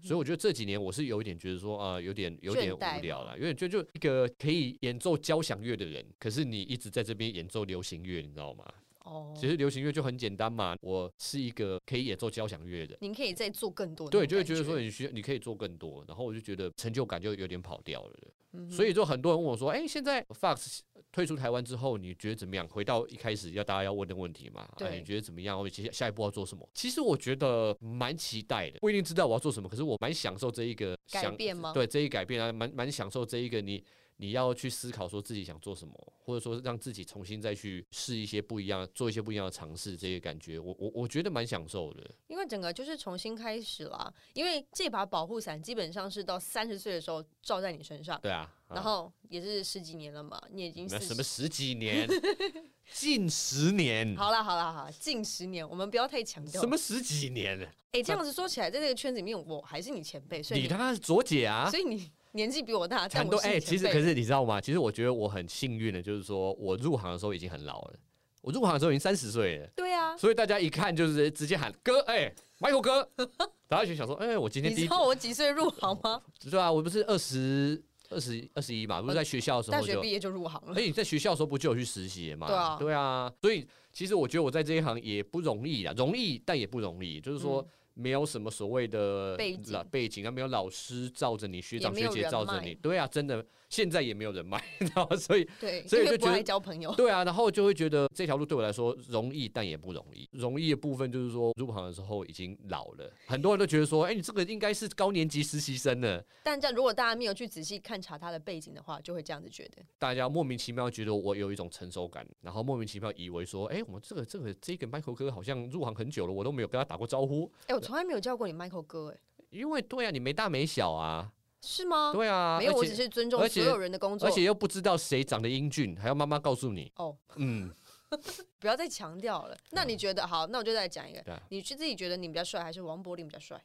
所以我觉得这几年我是有一点觉得说啊，有点有点无聊了，有点就就一个可以演奏交响乐的人，可是你一直在这边演奏流行乐，你知道吗？哦，其实流行乐就很简单嘛，我是一个可以演奏交响乐的，您可以再做更多，对，就会觉得说你需要你可以做更多，然后我就觉得成就感就有点跑掉了。所以就很多人问我说：“哎，现在 Fox 退出台湾之后，你觉得怎么样？”回到一开始要大家要问的问题嘛，对，你觉得怎么样？或者接下一步要做什么？其实我觉得蛮期待的，不一定知道我要做什么，可是我蛮享受这一个改变吗？对，这一改变啊，蛮蛮享受这一个你。你要去思考说自己想做什么，或者说让自己重新再去试一些不一样，做一些不一样的尝试，这些感觉，我我我觉得蛮享受的。因为整个就是重新开始了，因为这把保护伞基本上是到三十岁的时候罩在你身上。对啊，然后也是十几年了嘛，你已经什么十几年，近十年。好了好了好，近十年，我们不要太强调。什么十几年？哎，这样子说起来，在这个圈子里面，我还是你前辈，所以你他妈是左姐啊，所以你。年纪比我大，但都哎，其实可是你知道吗？其实我觉得我很幸运的，就是说我入行的时候已经很老了。我入行的时候已经三十岁了。对啊，所以大家一看就是直接喊哥，哎，Michael 哥，大家就想说，哎，我今天你知道我几岁入行吗？对啊，我不是二十二十二十一嘛，不是在学校的时候，大学毕业就入行了。哎，你在学校的时候不就有去实习嘛？对啊，对啊。所以其实我觉得我在这一行也不容易啊，容易但也不容易，就是说。没有什么所谓的背背景啊，没有老师罩着你，学长学姐罩着你，对啊，真的。现在也没有人脉，然后？所以对，所以就觉得交朋友，对啊，然后就会觉得这条路对我来说容易，但也不容易。容易的部分就是说入行的时候已经老了，很多人都觉得说，哎，你这个应该是高年级实习生呢。但这如果大家没有去仔细看查他的背景的话，就会这样子觉得。大家莫名其妙觉得我有一种成熟感，然后莫名其妙以为说，哎，我们这个这个这个 Michael 哥好像入行很久了，我都没有跟他打过招呼。哎，我从来没有叫过你 Michael 哥，哎，因为对啊，你没大没小啊。是吗？对啊，没有，我只是尊重所有人的工作，而且又不知道谁长得英俊，还要妈妈告诉你。哦，嗯，不要再强调了。那你觉得好？那我就再讲一个。你是自己觉得你比较帅，还是王柏林比较帅？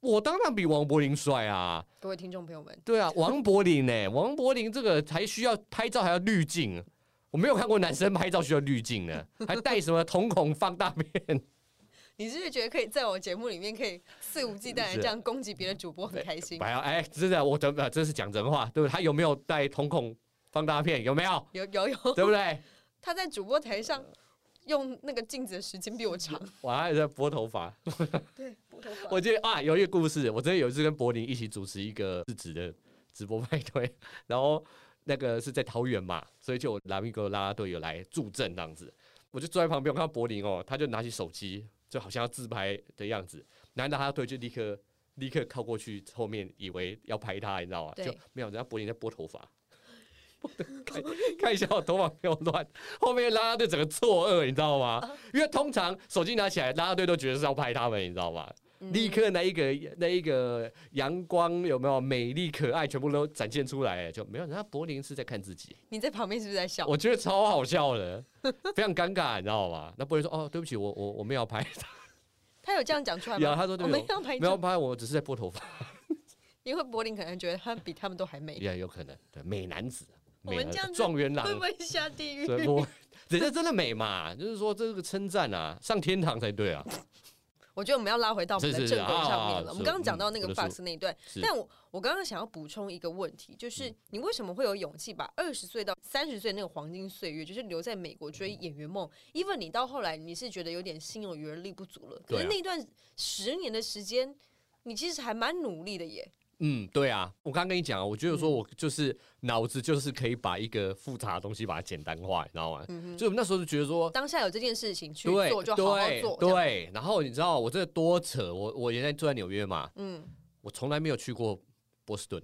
我当然比王柏林帅啊！各位听众朋友们，对啊，王柏林呢？王柏林这个还需要拍照，还要滤镜。我没有看过男生拍照需要滤镜的，还带什么瞳孔放大片。你是不是觉得可以在我节目里面可以肆无忌惮的这样攻击别的主播，很开心？不要哎，真的，我真的这是讲真话，对不对？他有没有带瞳孔放大片？有没有？有有有，对不对？他在主播台上用那个镜子的时间比我长。我还在拨头发。对，拨头发。我记得啊，有一个故事，我真的有一次跟柏林一起主持一个日子的直播派对，然后那个是在桃园嘛，所以就拉米哥拉拉队友来助阵这样子，我就坐在旁边，我看到柏林哦，他就拿起手机。就好像要自拍的样子，难道他对就立刻立刻靠过去后面，以为要拍他，你知道吗？就没有，人家柏林在拨头发，看看一下我头发没有乱，后面拉拉队整个错愕，你知道吗？因为通常手机拿起来，拉拉队都觉得是要拍他们，你知道吗？立刻那一个那一个阳光有没有美丽可爱，全部都展现出来，就没有。人家柏林是在看自己，你在旁边是不是在笑？我觉得超好笑的，非常尴尬，你知道吗？那柏林说：“哦，对不起，我我我没有拍。”他有这样讲出来吗？有，他说：“我没有拍，没有拍，我只是在拨头发。”因为柏林可能觉得他比他们都还美，也有可能，对，美男子，我们这样状元郎会不会下地狱？人家真的美嘛，就是说这个称赞啊，上天堂才对啊。我觉得我们要拉回到我们的正轨上面了。我们刚刚讲到那个 Fox 那一段，但我我刚刚想要补充一个问题，就是你为什么会有勇气把二十岁到三十岁那个黄金岁月，就是留在美国追演员梦？even 你到后来你是觉得有点心有余而力不足了，可是那段十年的时间，你其实还蛮努力的耶。嗯，对啊，我刚刚跟你讲啊，我觉得说我就是脑子就是可以把一个复杂的东西把它简单化，你知道吗？嗯就那时候就觉得说，当下有这件事情去做就好好做。对，然后你知道我这多扯，我我原来住在纽约嘛，嗯，我从来没有去过波士顿，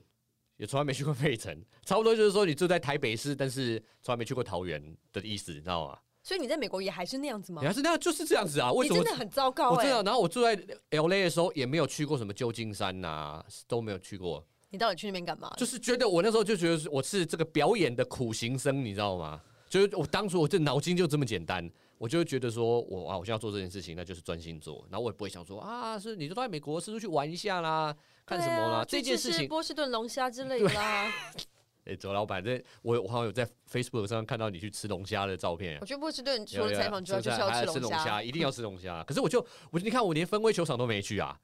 也从来没去过费城，差不多就是说你住在台北市，但是从来没去过桃园的意思，你知道吗？所以你在美国也还是那样子吗？还是那样，就是这样子啊？为什么真的很糟糕？我知道。然后我住在 L A 的时候，也没有去过什么旧金山呐，都没有去过。你到底去那边干嘛？就是觉得我那时候就觉得我是这个表演的苦行僧，你知道吗？就是我当初我这脑筋就这么简单，我就觉得说我啊，我现在要做这件事情，那就是专心做，然后我也不会想说啊，是你都在美国，是不是去玩一下啦，看什么啦？这件事情，波士顿龙虾之类的啦。哎，周老板，这我我好像有在 Facebook 上看到你去吃龙虾的照片。我觉得波士顿除了采访之外，就是要吃龙虾，一定要吃龙虾。可是我就我你看我连分威球场都没去啊，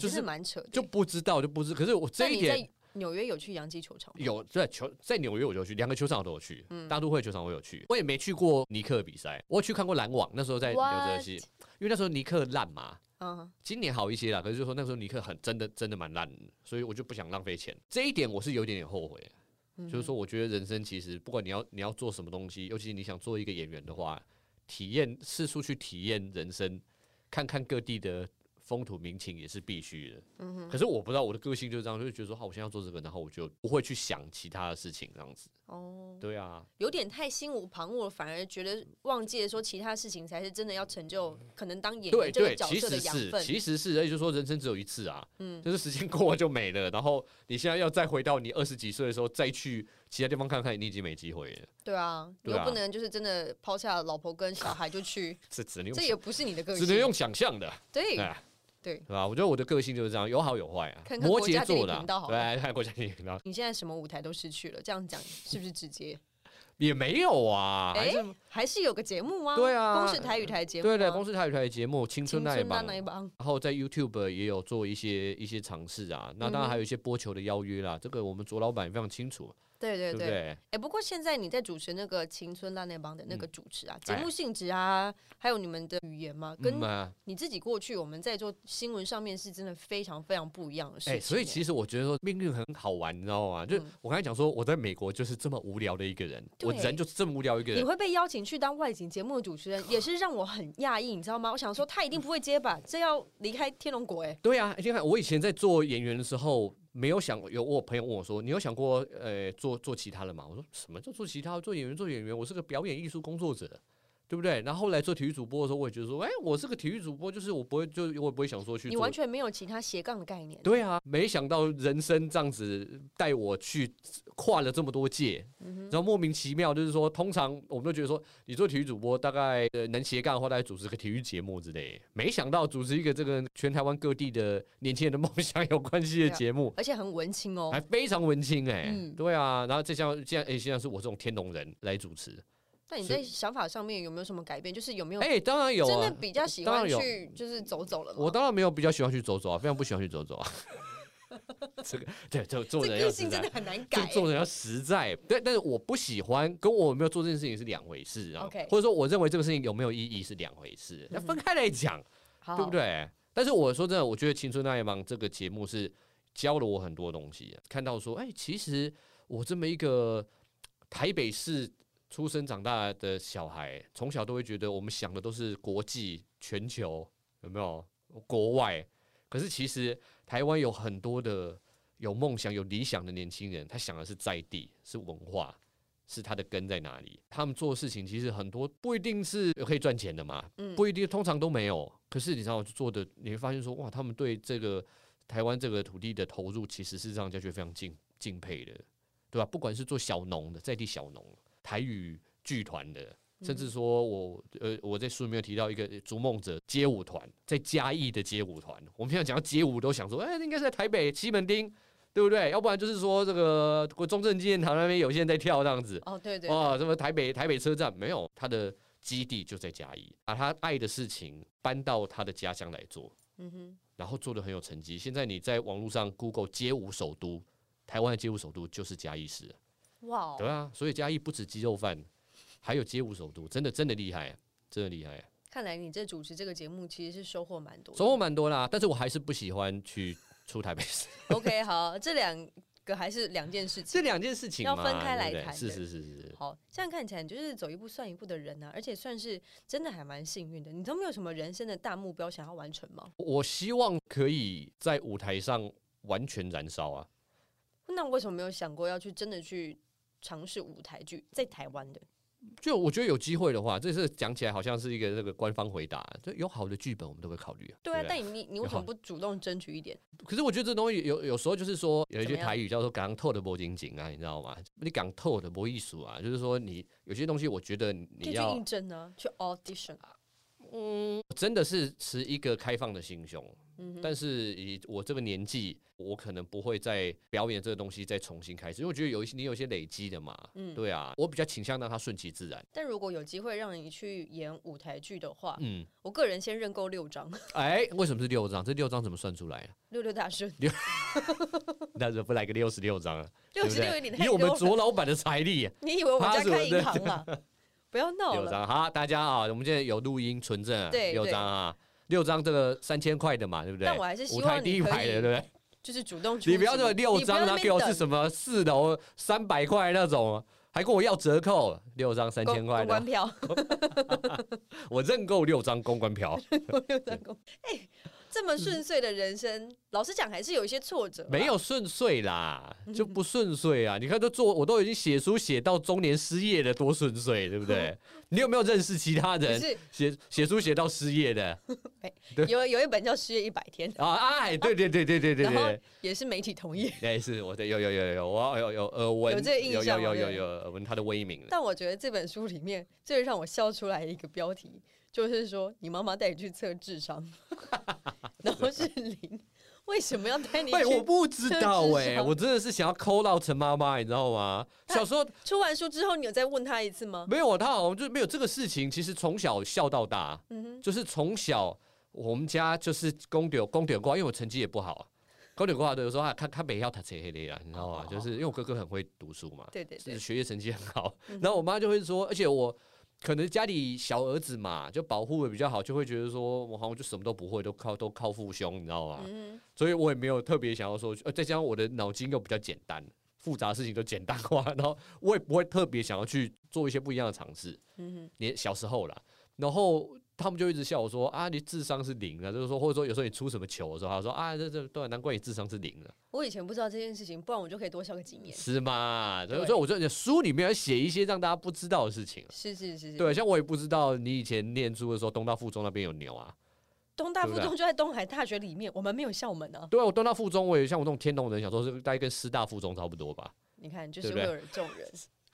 就是蛮扯，就不知道就不知。可是我这一点。纽约有去洋基球场？有在球在纽约我就去，两个球场都有去。大都会球场我有去，我也没去过尼克比赛。我去看过篮网，那时候在纽泽西，因为那时候尼克烂嘛。嗯，今年好一些了，可是就说那时候尼克很真的真的蛮烂，所以我就不想浪费钱。这一点我是有点点后悔。就是说，我觉得人生其实不管你要你要做什么东西，尤其你想做一个演员的话，体验四处去体验人生，看看各地的。风土民情也是必须的，嗯哼。可是我不知道我的个性就是这样，就觉得说，好，我现在要做这个，然后我就不会去想其他的事情，这样子。哦，对啊，有点太心无旁骛了，反而觉得忘记了说其他事情才是真的要成就，可能当演员这个角色的养分。其实是，也就是说人生只有一次啊，嗯，就是时间过了就没了。然后你现在要再回到你二十几岁的时候，再去其他地方看看，你已经没机会了。对啊，你又不能就是真的抛下老婆跟小孩就去，这只能这也不是你的个性，只能用想象的。对。对，对吧？我觉得我的个性就是这样，有好有坏啊。摩羯座的，对，看国家电影频道。你现在什么舞台都失去了，这样讲是不是直接？也没有啊，还是还是有个节目啊？对啊，公视台语台节目，对对，公视台语台节目《青春那一帮》，然后在 YouTube 也有做一些一些尝试啊。那当然还有一些播球的邀约啦，这个我们卓老板也非常清楚。对对对，哎，不过现在你在主持那个青春辣那帮的那个主持啊，节目性质啊，还有你们的语言嘛，跟你自己过去我们在做新闻上面是真的非常非常不一样的事情。哎，所以其实我觉得说命运很好玩，你知道吗？就我刚才讲说，我在美国就是这么无聊的一个人，我人就是这么无聊一个人。你会被邀请去当外景节目的主持人，也是让我很讶异，你知道吗？我想说他一定不会接吧，这要离开天龙国哎。对啊，你看我以前在做演员的时候。没有想有我朋友问我说：“你有想过呃做做其他的吗？”我说：“什么叫做其他？做演员做演员，我是个表演艺术工作者。”对不对？然后后来做体育主播的时候，我也觉得说，哎，我是个体育主播，就是我不会，就我不会想说去。你完全没有其他斜杠的概念。对啊，没想到人生这样子带我去跨了这么多届，然后莫名其妙就是说，通常我们都觉得说，你做体育主播大概能斜杠的话，大概主持个体育节目之类。没想到主持一个这个全台湾各地的年轻人的梦想有关系的节目，而且很文青哦，还非常文青哎。对啊，然后这像现在哎，现在是我这种天龙人来主持。那你在想法上面有没有什么改变？就是有没有？哎，当然有，啊真的比较喜欢去就是走走了。我当然没有比较喜欢去走走啊，非常不喜欢去走走啊。这个对，就做人要实在，真的很难改。做人要实在，对，但是我不喜欢，跟我有没有做这件事情是两回事啊。或者说，我认为这个事情有没有意义是两回事，要分开来讲，对不对？但是我说真的，我觉得《青春那一帮》这个节目是教了我很多东西。看到说，哎，其实我这么一个台北市。出生长大的小孩，从小都会觉得我们想的都是国际、全球，有没有国外？可是其实台湾有很多的有梦想、有理想的年轻人，他想的是在地，是文化，是他的根在哪里？他们做事情其实很多不一定是可以赚钱的嘛，不一定，通常都没有。可是你知道做的，你会发现说，哇，他们对这个台湾这个土地的投入，其实是让人家觉得非常敬敬佩的，对吧？不管是做小农的，在地小农。台语剧团的，甚至说我呃，我在书里面提到一个逐梦者街舞团，在嘉义的街舞团。我们现在讲到街舞，都想说，哎，应该是在台北西门町，对不对？要不然就是说这个中正纪念堂那边有些人在跳这样子。哦，对对。哦，什么台北台北车站没有？他的基地就在嘉义，把他爱的事情搬到他的家乡来做。嗯哼。然后做的很有成绩。现在你在网络上 Google 街舞首都，台湾的街舞首都就是嘉义市。哇，对啊，所以嘉义不止鸡肉饭，还有街舞首都，真的真的厉害，真的厉害。看来你这主持这个节目其实是收获蛮多，收获蛮多啦。但是我还是不喜欢去出台北市。OK，好，这两个还是两件事情，这两件事情要分开来谈。是是是是。好，这样看起来就是走一步算一步的人呢，而且算是真的还蛮幸运的。你都没有什么人生的大目标想要完成吗？我希望可以在舞台上完全燃烧啊。那为什么没有想过要去真的去尝试舞台剧在台湾的？就我觉得有机会的话，这是讲起来好像是一个那个官方回答。就有好的剧本，我们都会考虑啊。对啊，但你你你为什么不主动争取一点？可是我觉得这东西有有时候就是说，有一句台语叫做“港透的播紧紧”啊，你知道吗？你港透的播艺术啊，就是说你有些东西，我觉得你要应征啊，去 audition 啊。嗯，真的是持一个开放的心胸。但是以我这个年纪，我可能不会再表演这个东西再重新开始，因为我觉得有一些你有些累积的嘛，嗯，对啊，我比较倾向让它顺其自然。但如果有机会让你去演舞台剧的话，嗯，我个人先认购六张。哎，为什么是六张？这六张怎么算出来啊？六六大顺，六 那怎么不来个六十六张啊？六十六你以我们卓老板的财力，你以为我们家开银行啊？不要闹了。六张，好，大家啊，我们现在有录音存证，对，六张啊。六张这个三千块的嘛，对不对？但我还是希望第一排的，对不对？就是主动你不要说六张，啊给我是什么四楼三百块那种，还跟我要折扣，六张三千块公关票，我认购六张公关票。六张公，哎。这么顺遂的人生，老实讲还是有一些挫折。没有顺遂啦，就不顺遂啊！你看，都做，我都已经写书写到中年失业了，多顺遂，对不对？你有没有认识其他人写写书写到失业的？有有一本叫《失业一百天》啊！哎，对对对对对对对，也是媒体同业。哎，是我的有有有有我有有耳闻，有这个印象，有有有有耳闻他的威名。但我觉得这本书里面最让我笑出来的一个标题。就是说，你妈妈带你去测智商，然后是零，为什么要带你？哎，我不知道哎，我真的是想要抠到陈妈妈，你知道吗？小时候出完书之后，你有再问他一次吗？没有，他好像就没有这个事情。其实从小笑到大，嗯哼，就是从小我们家就是公点公点挂，因为我成绩也不好啊，公点挂的有时候他他每要他扯黑的呀，你知道吗？就是因为我哥哥很会读书嘛，对对，就是学业成绩很好，然后我妈就会说，而且我。可能家里小儿子嘛，就保护的比较好，就会觉得说，我好像就什么都不会，都靠都靠父兄，你知道吗？所以我也没有特别想要说，呃，再加上我的脑筋又比较简单，复杂事情都简单化，然后我也不会特别想要去做一些不一样的尝试。嗯哼，你小时候啦，然后。他们就一直笑我说啊，你智商是零啊，就是说，或者说有时候你出什么球的时候，他说啊，这这对，难怪你智商是零了。我以前不知道这件事情，不然我就可以多笑个几年。是吗？所以所以我觉得书里面要写一些让大家不知道的事情。是是是是。对，像我也不知道你以前念书的时候，东大附中那边有牛啊。东大附中就在东海大学里面，我们没有校门啊。对啊，我东大附中，我也像我这种天龙人，想说是大概跟师大附中差不多吧。你看，就是会有这种人。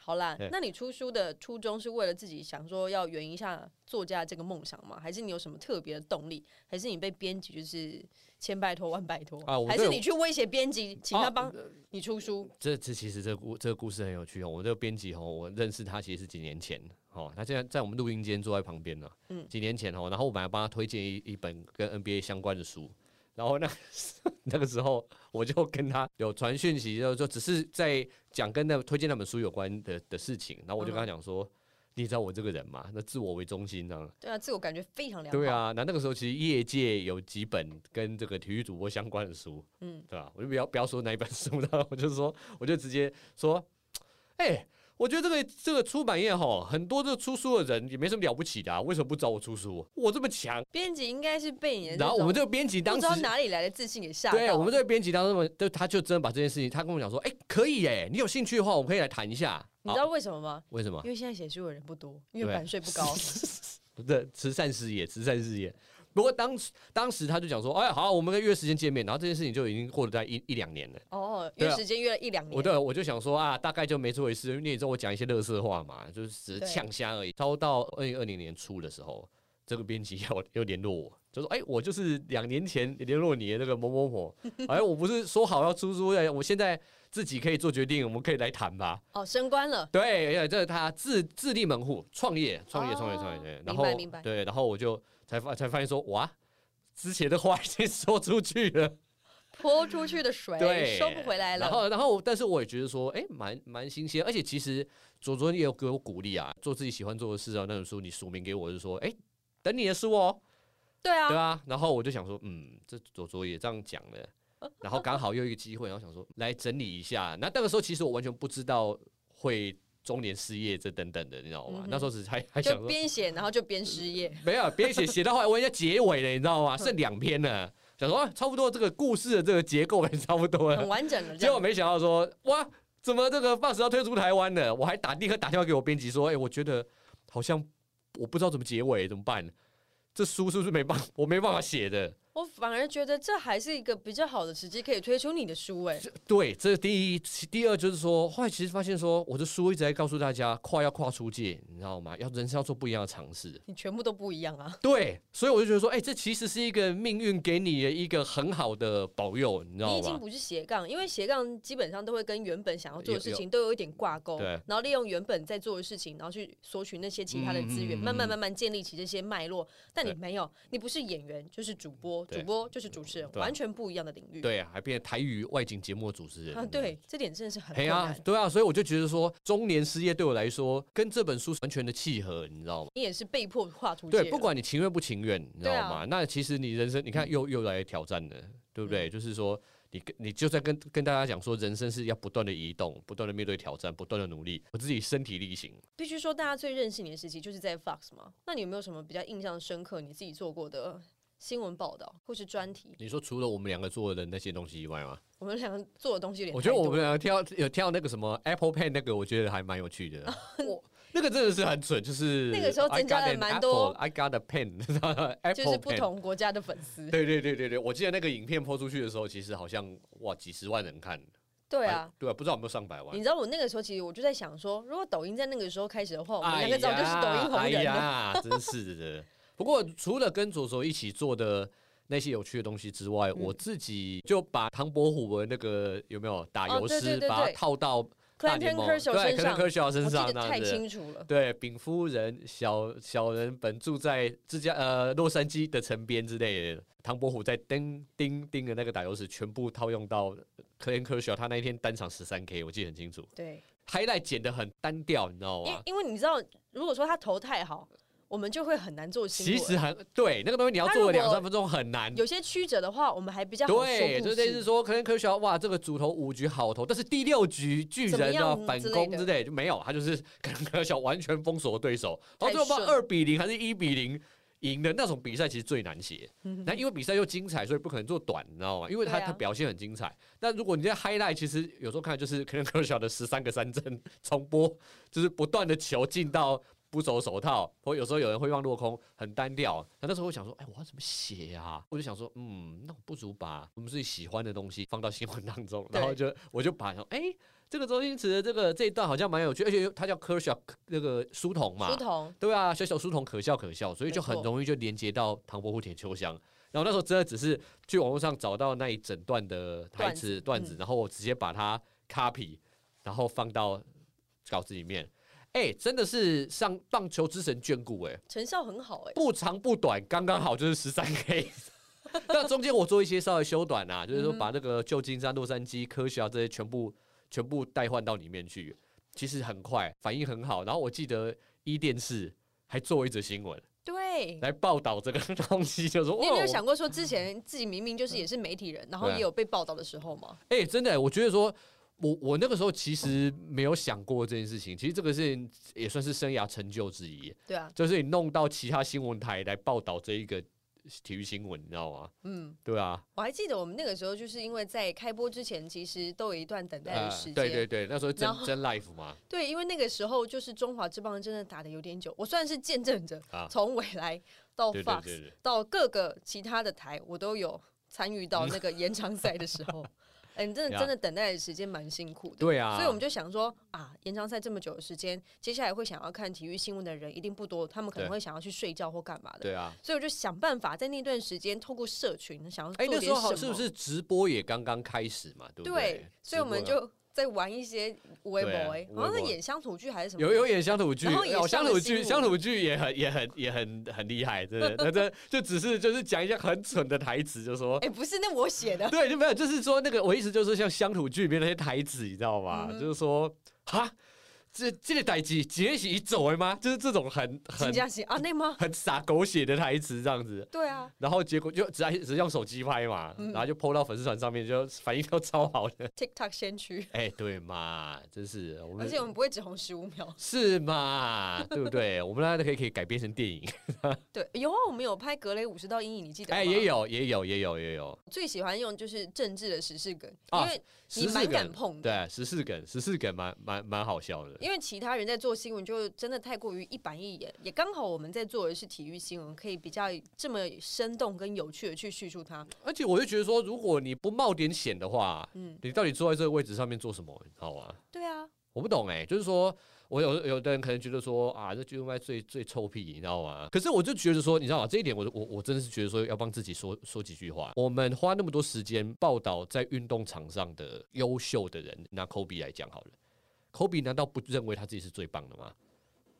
好啦，那你出书的初衷是为了自己想说要圆一下作家这个梦想吗？还是你有什么特别的动力？还是你被编辑就是千拜托万拜托啊？还是你去威胁编辑，请他帮你出书？这这其实这故这个故事很有趣哦。我这个编辑哦，我认识他其实是几年前哦，他现在在我们录音间坐在旁边呢。嗯，几年前哦，然后我本来帮他推荐一一本跟 NBA 相关的书。然后那 那个时候，我就跟他有传讯息，就就只是在讲跟那推荐那本书有关的的事情。然后我就跟他讲说：“你知道我这个人嘛？那自我为中心呢？”对啊，自我感觉非常良好。对啊，那那个时候其实业界有几本跟这个体育主播相关的书，嗯，对吧？我就不要不要说哪一本书了，我就说，我就直接说：“哎。”我觉得这个这个出版业哈，很多这个出书的人也没什么了不起的啊，为什么不找我出书？我这么强，编辑应该是被你。然后我们这个编辑当时哪里来的自信给吓？对，我们这个编辑当时就他就真的把这件事情，他跟我讲说，哎，可以哎，你有兴趣的话，我们可以来谈一下。你知道为什么吗？为什么？因为现在写书的人不多，因为版税不高。对，慈善事业，慈善事业。不过当时当时他就讲说，哎，好，我们约时间见面，然后这件事情就已经过了在一一两年了。哦，约时间约了一两年。我对我就想说啊，大概就没这回事，因为你也知道我讲一些乐色话嘛，就是只是呛虾而已。超到二零二零年初的时候，这个编辑又又联络我，就说，哎，我就是两年前联络你的那个某某某，哎，我不是说好要出书的，我现在自己可以做决定，我们可以来谈吧。哦，升官了。对，这是他自自立门户，创业，创业，创业，创业。明白，明白。对，然后我就才发才发现说，哇。之前的话已经说出去了，泼出去的水 收不回来了。然后，然后，但是我也觉得说，哎，蛮蛮新鲜。而且其实左左也有给我鼓励啊，做自己喜欢做的事啊。那本书你署名给我，就说，哎，等你的书哦。对啊，对啊。然后我就想说，嗯，这左左也这样讲了。然后刚好又一个机会，然后想说来整理一下。那那个时候其实我完全不知道会。中年失业这等等的，你知道吗？那时候只还还想边写，然后就边失业。没有边写，写到后来我要结尾了，你知道吗？剩两篇了。想说差不多这个故事的这个结构也差不多了，很完整了。结果没想到说哇，怎么这个 Box 要退出台湾呢？我还打立刻打电话给我编辑说，哎，我觉得好像我不知道怎么结尾，怎么办？这书是不是没办法我没办法写的？我反而觉得这还是一个比较好的时机，可以推出你的书哎。对，这是第一。第二就是说，后来其实发现说，我的书一直在告诉大家，跨要跨出界，你知道吗？要人生要做不一样的尝试。你全部都不一样啊。对，所以我就觉得说，哎，这其实是一个命运给你的一个很好的保佑，你知道吗？你已经不是斜杠，因为斜杠基本上都会跟原本想要做的事情都有一点挂钩，对。然后利用原本在做的事情，然后去索取那些其他的资源，慢慢慢慢建立起这些脉络。但你没有，你不是演员，就是主播，主播就是主。持人完全不一样的领域，对啊，还变成台语外景节目的主持人啊，对，这点真的是很困难，对啊，所以我就觉得说，中年失业对我来说，跟这本书完全的契合，你知道吗？你也是被迫画出对，不管你情愿不情愿，你知道吗？那其实你人生，你看又又来挑战了，对不对？就是说，你跟你就在跟跟大家讲说，人生是要不断的移动，不断的面对挑战，不断的努力，我自己身体力行。必须说，大家最认识你的时期就是在 Fox 嘛？那你有没有什么比较印象深刻，你自己做过的？新闻报道或是专题，你说除了我们两个做的那些东西以外吗？我们两个做的东西，我觉得我们两个跳有跳那个什么 Apple Pen 那个，我觉得还蛮有趣的。我 那个真的是很准，就是那个时候增加了蛮多。I got a pen，就是不同国家的粉丝。对对对对对，我记得那个影片播出去的时候，其实好像哇几十万人看。对啊，对啊，不知道有没有上百万。你知道我那个时候，其实我就在想说，如果抖音在那个时候开始的话，我们两个早就是抖音红人了。真是的。不过除了跟左手一起做的。那些有趣的东西之外，我自己就把唐伯虎的那个有没有打油诗，把它套到大联盟，对，克能科小身上，太清楚了。对，禀夫人，小小人本住在芝加呃洛杉矶的城边之类的。唐伯虎在叮叮叮的那个打油诗，全部套用到科恩科小，他那一天单场十三 K，我记得很清楚。对，highlight 剪的很单调，你知道吗？因因为你知道，如果说他投太好。我们就会很难做新闻。其实很对，那个东西你要做两三分钟很难。有些曲折的话，我们还比较好对，就类似说，可能科学哇，这个主投五局好投，但是第六局巨人要反攻之类就没有，他就是可能科学完全封锁对手，然后最后把二比零还是一比零赢的那种比赛，其实最难写。那因为比赛又精彩，所以不可能做短，你知道吗？因为他他表现很精彩。但如果你在 highlight，其实有时候看就是可能科学的十三个三振重播，就是不断的球进到。不守手套，或有时候有人会放落空，很单调。那那时候我想说，哎，我要怎么写呀？我就想说，嗯，那我不如把我们自己喜欢的东西放到新闻当中，然后就我就把说，哎，这个周星驰的这个这一段好像蛮有趣，而且他叫科学那个书童嘛，书童对啊，小小书童可笑可笑，所以就很容易就连接到唐伯虎点秋香。然后那时候真的只是去网络上找到那一整段的台词段子，然后我直接把它 copy，然后放到稿子里面。哎，真的是像棒球之神眷顾哎，成效很好哎，不长不短，刚刚好就是十三 K。那中间我做一些稍微修短啊，就是说把那个旧金山、洛杉矶、科学啊这些全部全部代换到里面去，其实很快，反应很好。然后我记得一电视还做一则新闻，对，来报道这个东西，就说你有没有想过说之前自己明明就是也是媒体人，然后也有被报道的时候吗？哎，真的，我觉得说。我我那个时候其实没有想过这件事情，其实这个事情也算是生涯成就之一。对啊，就是你弄到其他新闻台来报道这一个体育新闻，你知道吗？嗯，对啊。我还记得我们那个时候就是因为在开播之前，其实都有一段等待的时间。对对对，那时候真真 life 嘛。对，因为那个时候就是中华之棒真的打的有点久，我算是见证着从未来到 Fox 到各个其他的台，我都有参与到那个延长赛的时候。哎，你真的真的等待的时间蛮辛苦的，对啊，所以我们就想说啊，延长赛这么久的时间，接下来会想要看体育新闻的人一定不多，他们可能会想要去睡觉或干嘛的，对啊，所以我就想办法在那段时间透过社群想要做点什么，是不是直播也刚刚开始嘛？对不对？所以我们就。在玩一些微博哎，好像是演乡土剧还是什么？有有演乡土剧，有乡土剧，乡土剧也很也很也很很厉害，真的。那这就只是就是讲一些很蠢的台词，就说，哎，不是那我写的，对，就没有，就是说那个我意思就是像乡土剧里面那些台词，你知道吗？就是说，哈。这这个代机直接是一走的吗？就是这种很很啊那吗？很傻狗血的台词这样子。对啊，然后结果就只只用手机拍嘛，然后就 PO 到粉丝团上面，就反应都超好的。TikTok 先驱。哎，对嘛，真是。而且我们不会只红十五秒。是嘛？对不对？我们大家可以可以改编成电影。对，有啊，我们有拍格雷五十道阴影，你记得吗？哎，也有，也有，也有，也有。最喜欢用就是政治的时事梗，因为你蛮敢碰的。对，时事梗，时事梗蛮蛮蛮好笑的。因为其他人在做新闻，就真的太过于一板一眼，也刚好我们在做的是体育新闻，可以比较这么生动跟有趣的去叙述它。而且我就觉得说，如果你不冒点险的话，嗯，你到底坐在这个位置上面做什么？你知道吗？对啊，我不懂哎，就是说我有有的人可能觉得说啊，这就应该最最臭屁，你知道吗？可是我就觉得说，你知道吗？这一点我我我真的是觉得说，要帮自己说说几句话。我们花那么多时间报道在运动场上的优秀的人，拿科比来讲好了。科比难道不认为他自己是最棒的吗？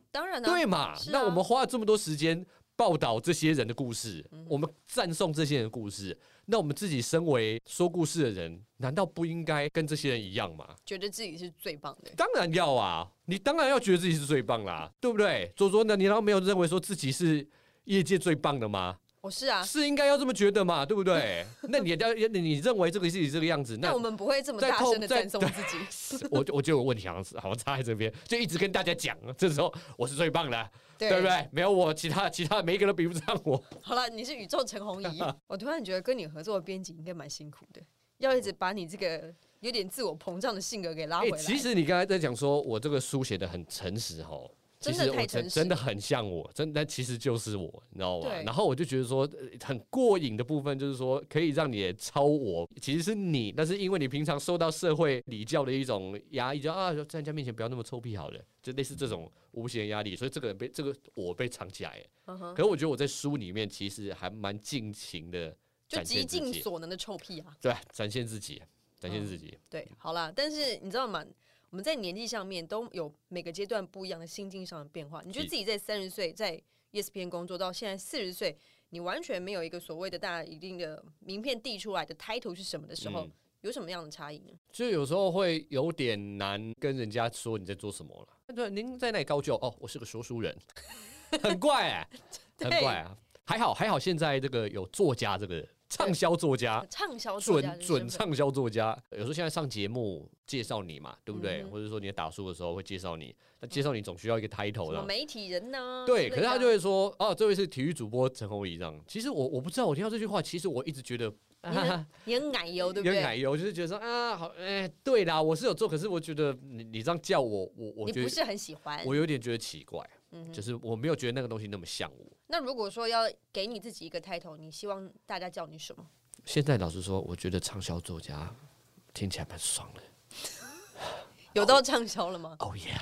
当然了，对嘛？那我们花了这么多时间报道这些人的故事，我们赞颂这些人的故事，那我们自己身为说故事的人，难道不应该跟这些人一样吗？觉得自己是最棒的？当然要啊！你当然要觉得自己是最棒啦，对不对？左左呢？你难道没有认为说自己是业界最棒的吗？我是啊，是应该要这么觉得嘛，对不对？那你要你认为这个是你这个样子，那我们不会这么大声的赞颂自己。我我就有问题，好像是好像插在这边，就一直跟大家讲，这时候我是最棒的，对不对？没有我，其他其他每一个都比不上我。好了，你是宇宙陈红怡，我突然觉得跟你合作的编辑应该蛮辛苦的，要一直把你这个有点自我膨胀的性格给拉回来。其实你刚才在讲说我这个书写的很诚实哈。其实我真真的很像我，真但其实就是我，你知道吗？然后我就觉得说很过瘾的部分就是说可以让你超我，其实是你，但是因为你平常受到社会礼教的一种压抑，就啊在人家面前不要那么臭屁好了，就类似这种无形的压力，所以这个人被这个我被藏起来。可是我觉得我在书里面其实还蛮尽情的，就极尽所能的臭屁啊，对，展现自己，展现自己。对，好啦，但是你知道吗？我们在年纪上面都有每个阶段不一样的心境上的变化。你觉得自己在三十岁在 ESPN 工作到现在四十岁，你完全没有一个所谓的大一定的名片递出来的 title 是什么的时候，有什么样的差异呢？就有时候会有点难跟人家说你在做什么了。对，您在那里高就哦，我是个说书人，很怪哎，很怪啊。还好还好，现在这个有作家这个。畅销作家，畅销准准畅销作家，有时候现在上节目介绍你嘛，对不对？或者说你打书的时候会介绍你，那介绍你总需要一个 title 的，媒体人呢？对，可是他就会说，哦，这位是体育主播陈宏仪这样。其实我我不知道，我听到这句话，其实我一直觉得 你很 奶油，对不对？有奶油，就是觉得说啊，好，哎，对啦，我是有做，可是我觉得你你这样叫我，我我你不是很喜欢，我有点觉得奇怪。嗯，就是我没有觉得那个东西那么像我。那如果说要给你自己一个 title，你希望大家叫你什么？现在老实说，我觉得畅销作家听起来蛮爽的。有到畅销了吗？哦耶！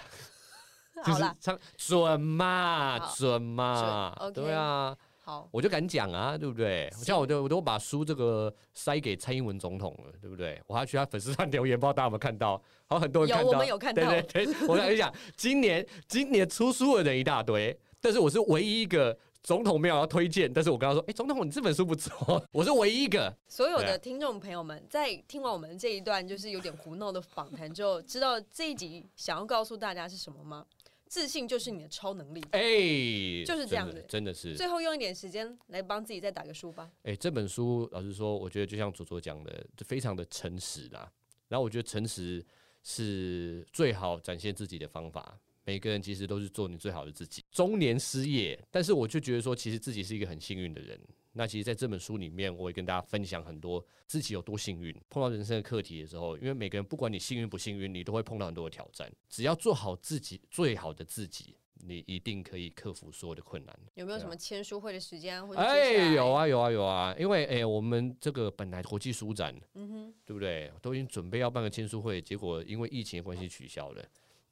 好了，畅准嘛，准嘛，对啊。好，我就敢讲啊，对不对？像我都我都把书这个塞给蔡英文总统了，对不对？我还去他粉丝上留言，不知道大家有没有看到？好，很多人看到，我们有看到。对对对，我跟你讲，今年今年出书的人一大堆，但是我是唯一一个总统没有要推荐，但是我跟他说，哎，总统，你这本书不错，我是唯一一个。所有的听众朋友们，在听完我们这一段就是有点胡闹的访谈之后，知道这一集想要告诉大家是什么吗？自信就是你的超能力，哎，就是这样子，真的是。最后用一点时间来帮自己再打个书吧。哎，这本书老实说，我觉得就像左左讲的，就非常的诚实啦。然后我觉得诚实是最好展现自己的方法。每个人其实都是做你最好的自己。中年失业，但是我就觉得说，其实自己是一个很幸运的人。那其实，在这本书里面，我也跟大家分享很多自己有多幸运，碰到人生的课题的时候，因为每个人不管你幸运不幸运，你都会碰到很多的挑战。只要做好自己最好的自己，你一定可以克服所有的困难。有没有什么签书会的时间？哎，有啊，有啊，有啊。因为哎，我们这个本来国际书展，嗯哼，对不对？都已经准备要办个签书会，结果因为疫情的关系取消了。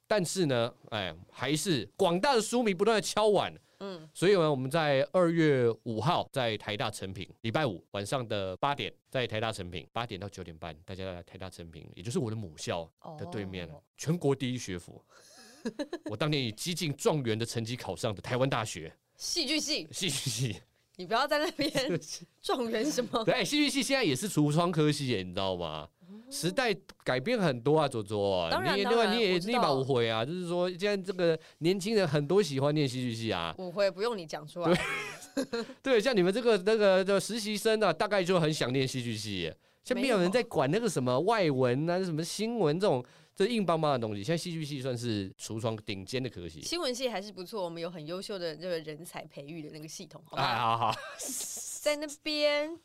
但是呢，哎，还是广大的书迷不断的敲碗。嗯，所以呢，我们在二月五号在台大成品，礼拜五晚上的八点，在台大成品八点到九点半，大家来台大成品，也就是我的母校的对面，全国第一学府。我当年以激进状元的成绩考上的台湾大学戏剧系，戏剧系。你不要在那边 状元什么？对，戏剧系现在也是橱窗科系耶，你知道吗？时代改变很多啊，左左。当然，另外你也立马误会啊，就是说现在这个年轻人很多喜欢念戏剧系啊。误会不用你讲出来。对，像你们这个那个的实习生啊，大概就很想念戏剧系。像没有人在管那个什么外文啊、什么新闻这种这硬邦邦的东西。现在戏剧系算是橱窗顶尖的科系。新闻系还是不错，我们有很优秀的这个人才培育的那个系统。哎，好好，在那边。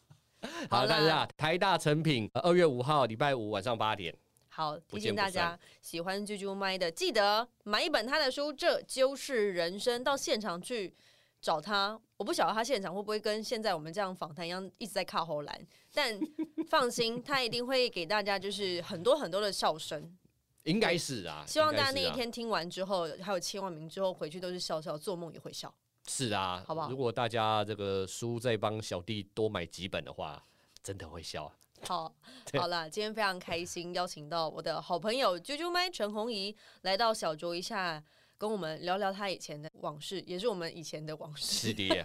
好，大家台大成品，二月五号礼拜五晚上八点。好，提醒大家喜欢啾啾麦的，记得买一本他的书，这就是人生。到现场去找他，我不晓得他现场会不会跟现在我们这样访谈一样，一直在靠后栏。但放心，他一定会给大家就是很多很多的笑声。应该是啊，希望大家那一天听完之后，还有千万名之后回去都是笑笑，做梦也会笑。是啊，好不好？如果大家这个书再帮小弟多买几本的话，真的会笑。好，好了，今天非常开心，邀请到我的好朋友啾啾麦陈红怡来到小酌一下，跟我们聊聊他以前的往事，也是我们以前的往事，是的，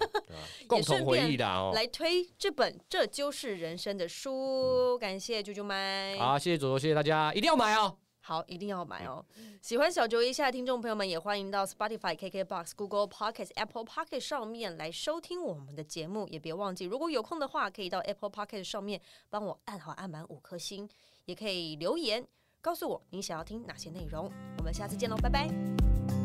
共同回忆的哦。来推这本《这就是人生》的书，感谢啾啾麦。好，谢谢左左，谢谢大家，一定要买哦。好，一定要买哦！喜欢小卓一下的听众朋友们，也欢迎到 Spotify、KKBox、Google Pocket、Apple Pocket 上面来收听我们的节目。也别忘记，如果有空的话，可以到 Apple Pocket 上面帮我按好按满五颗星，也可以留言告诉我你想要听哪些内容。我们下次见喽，拜拜。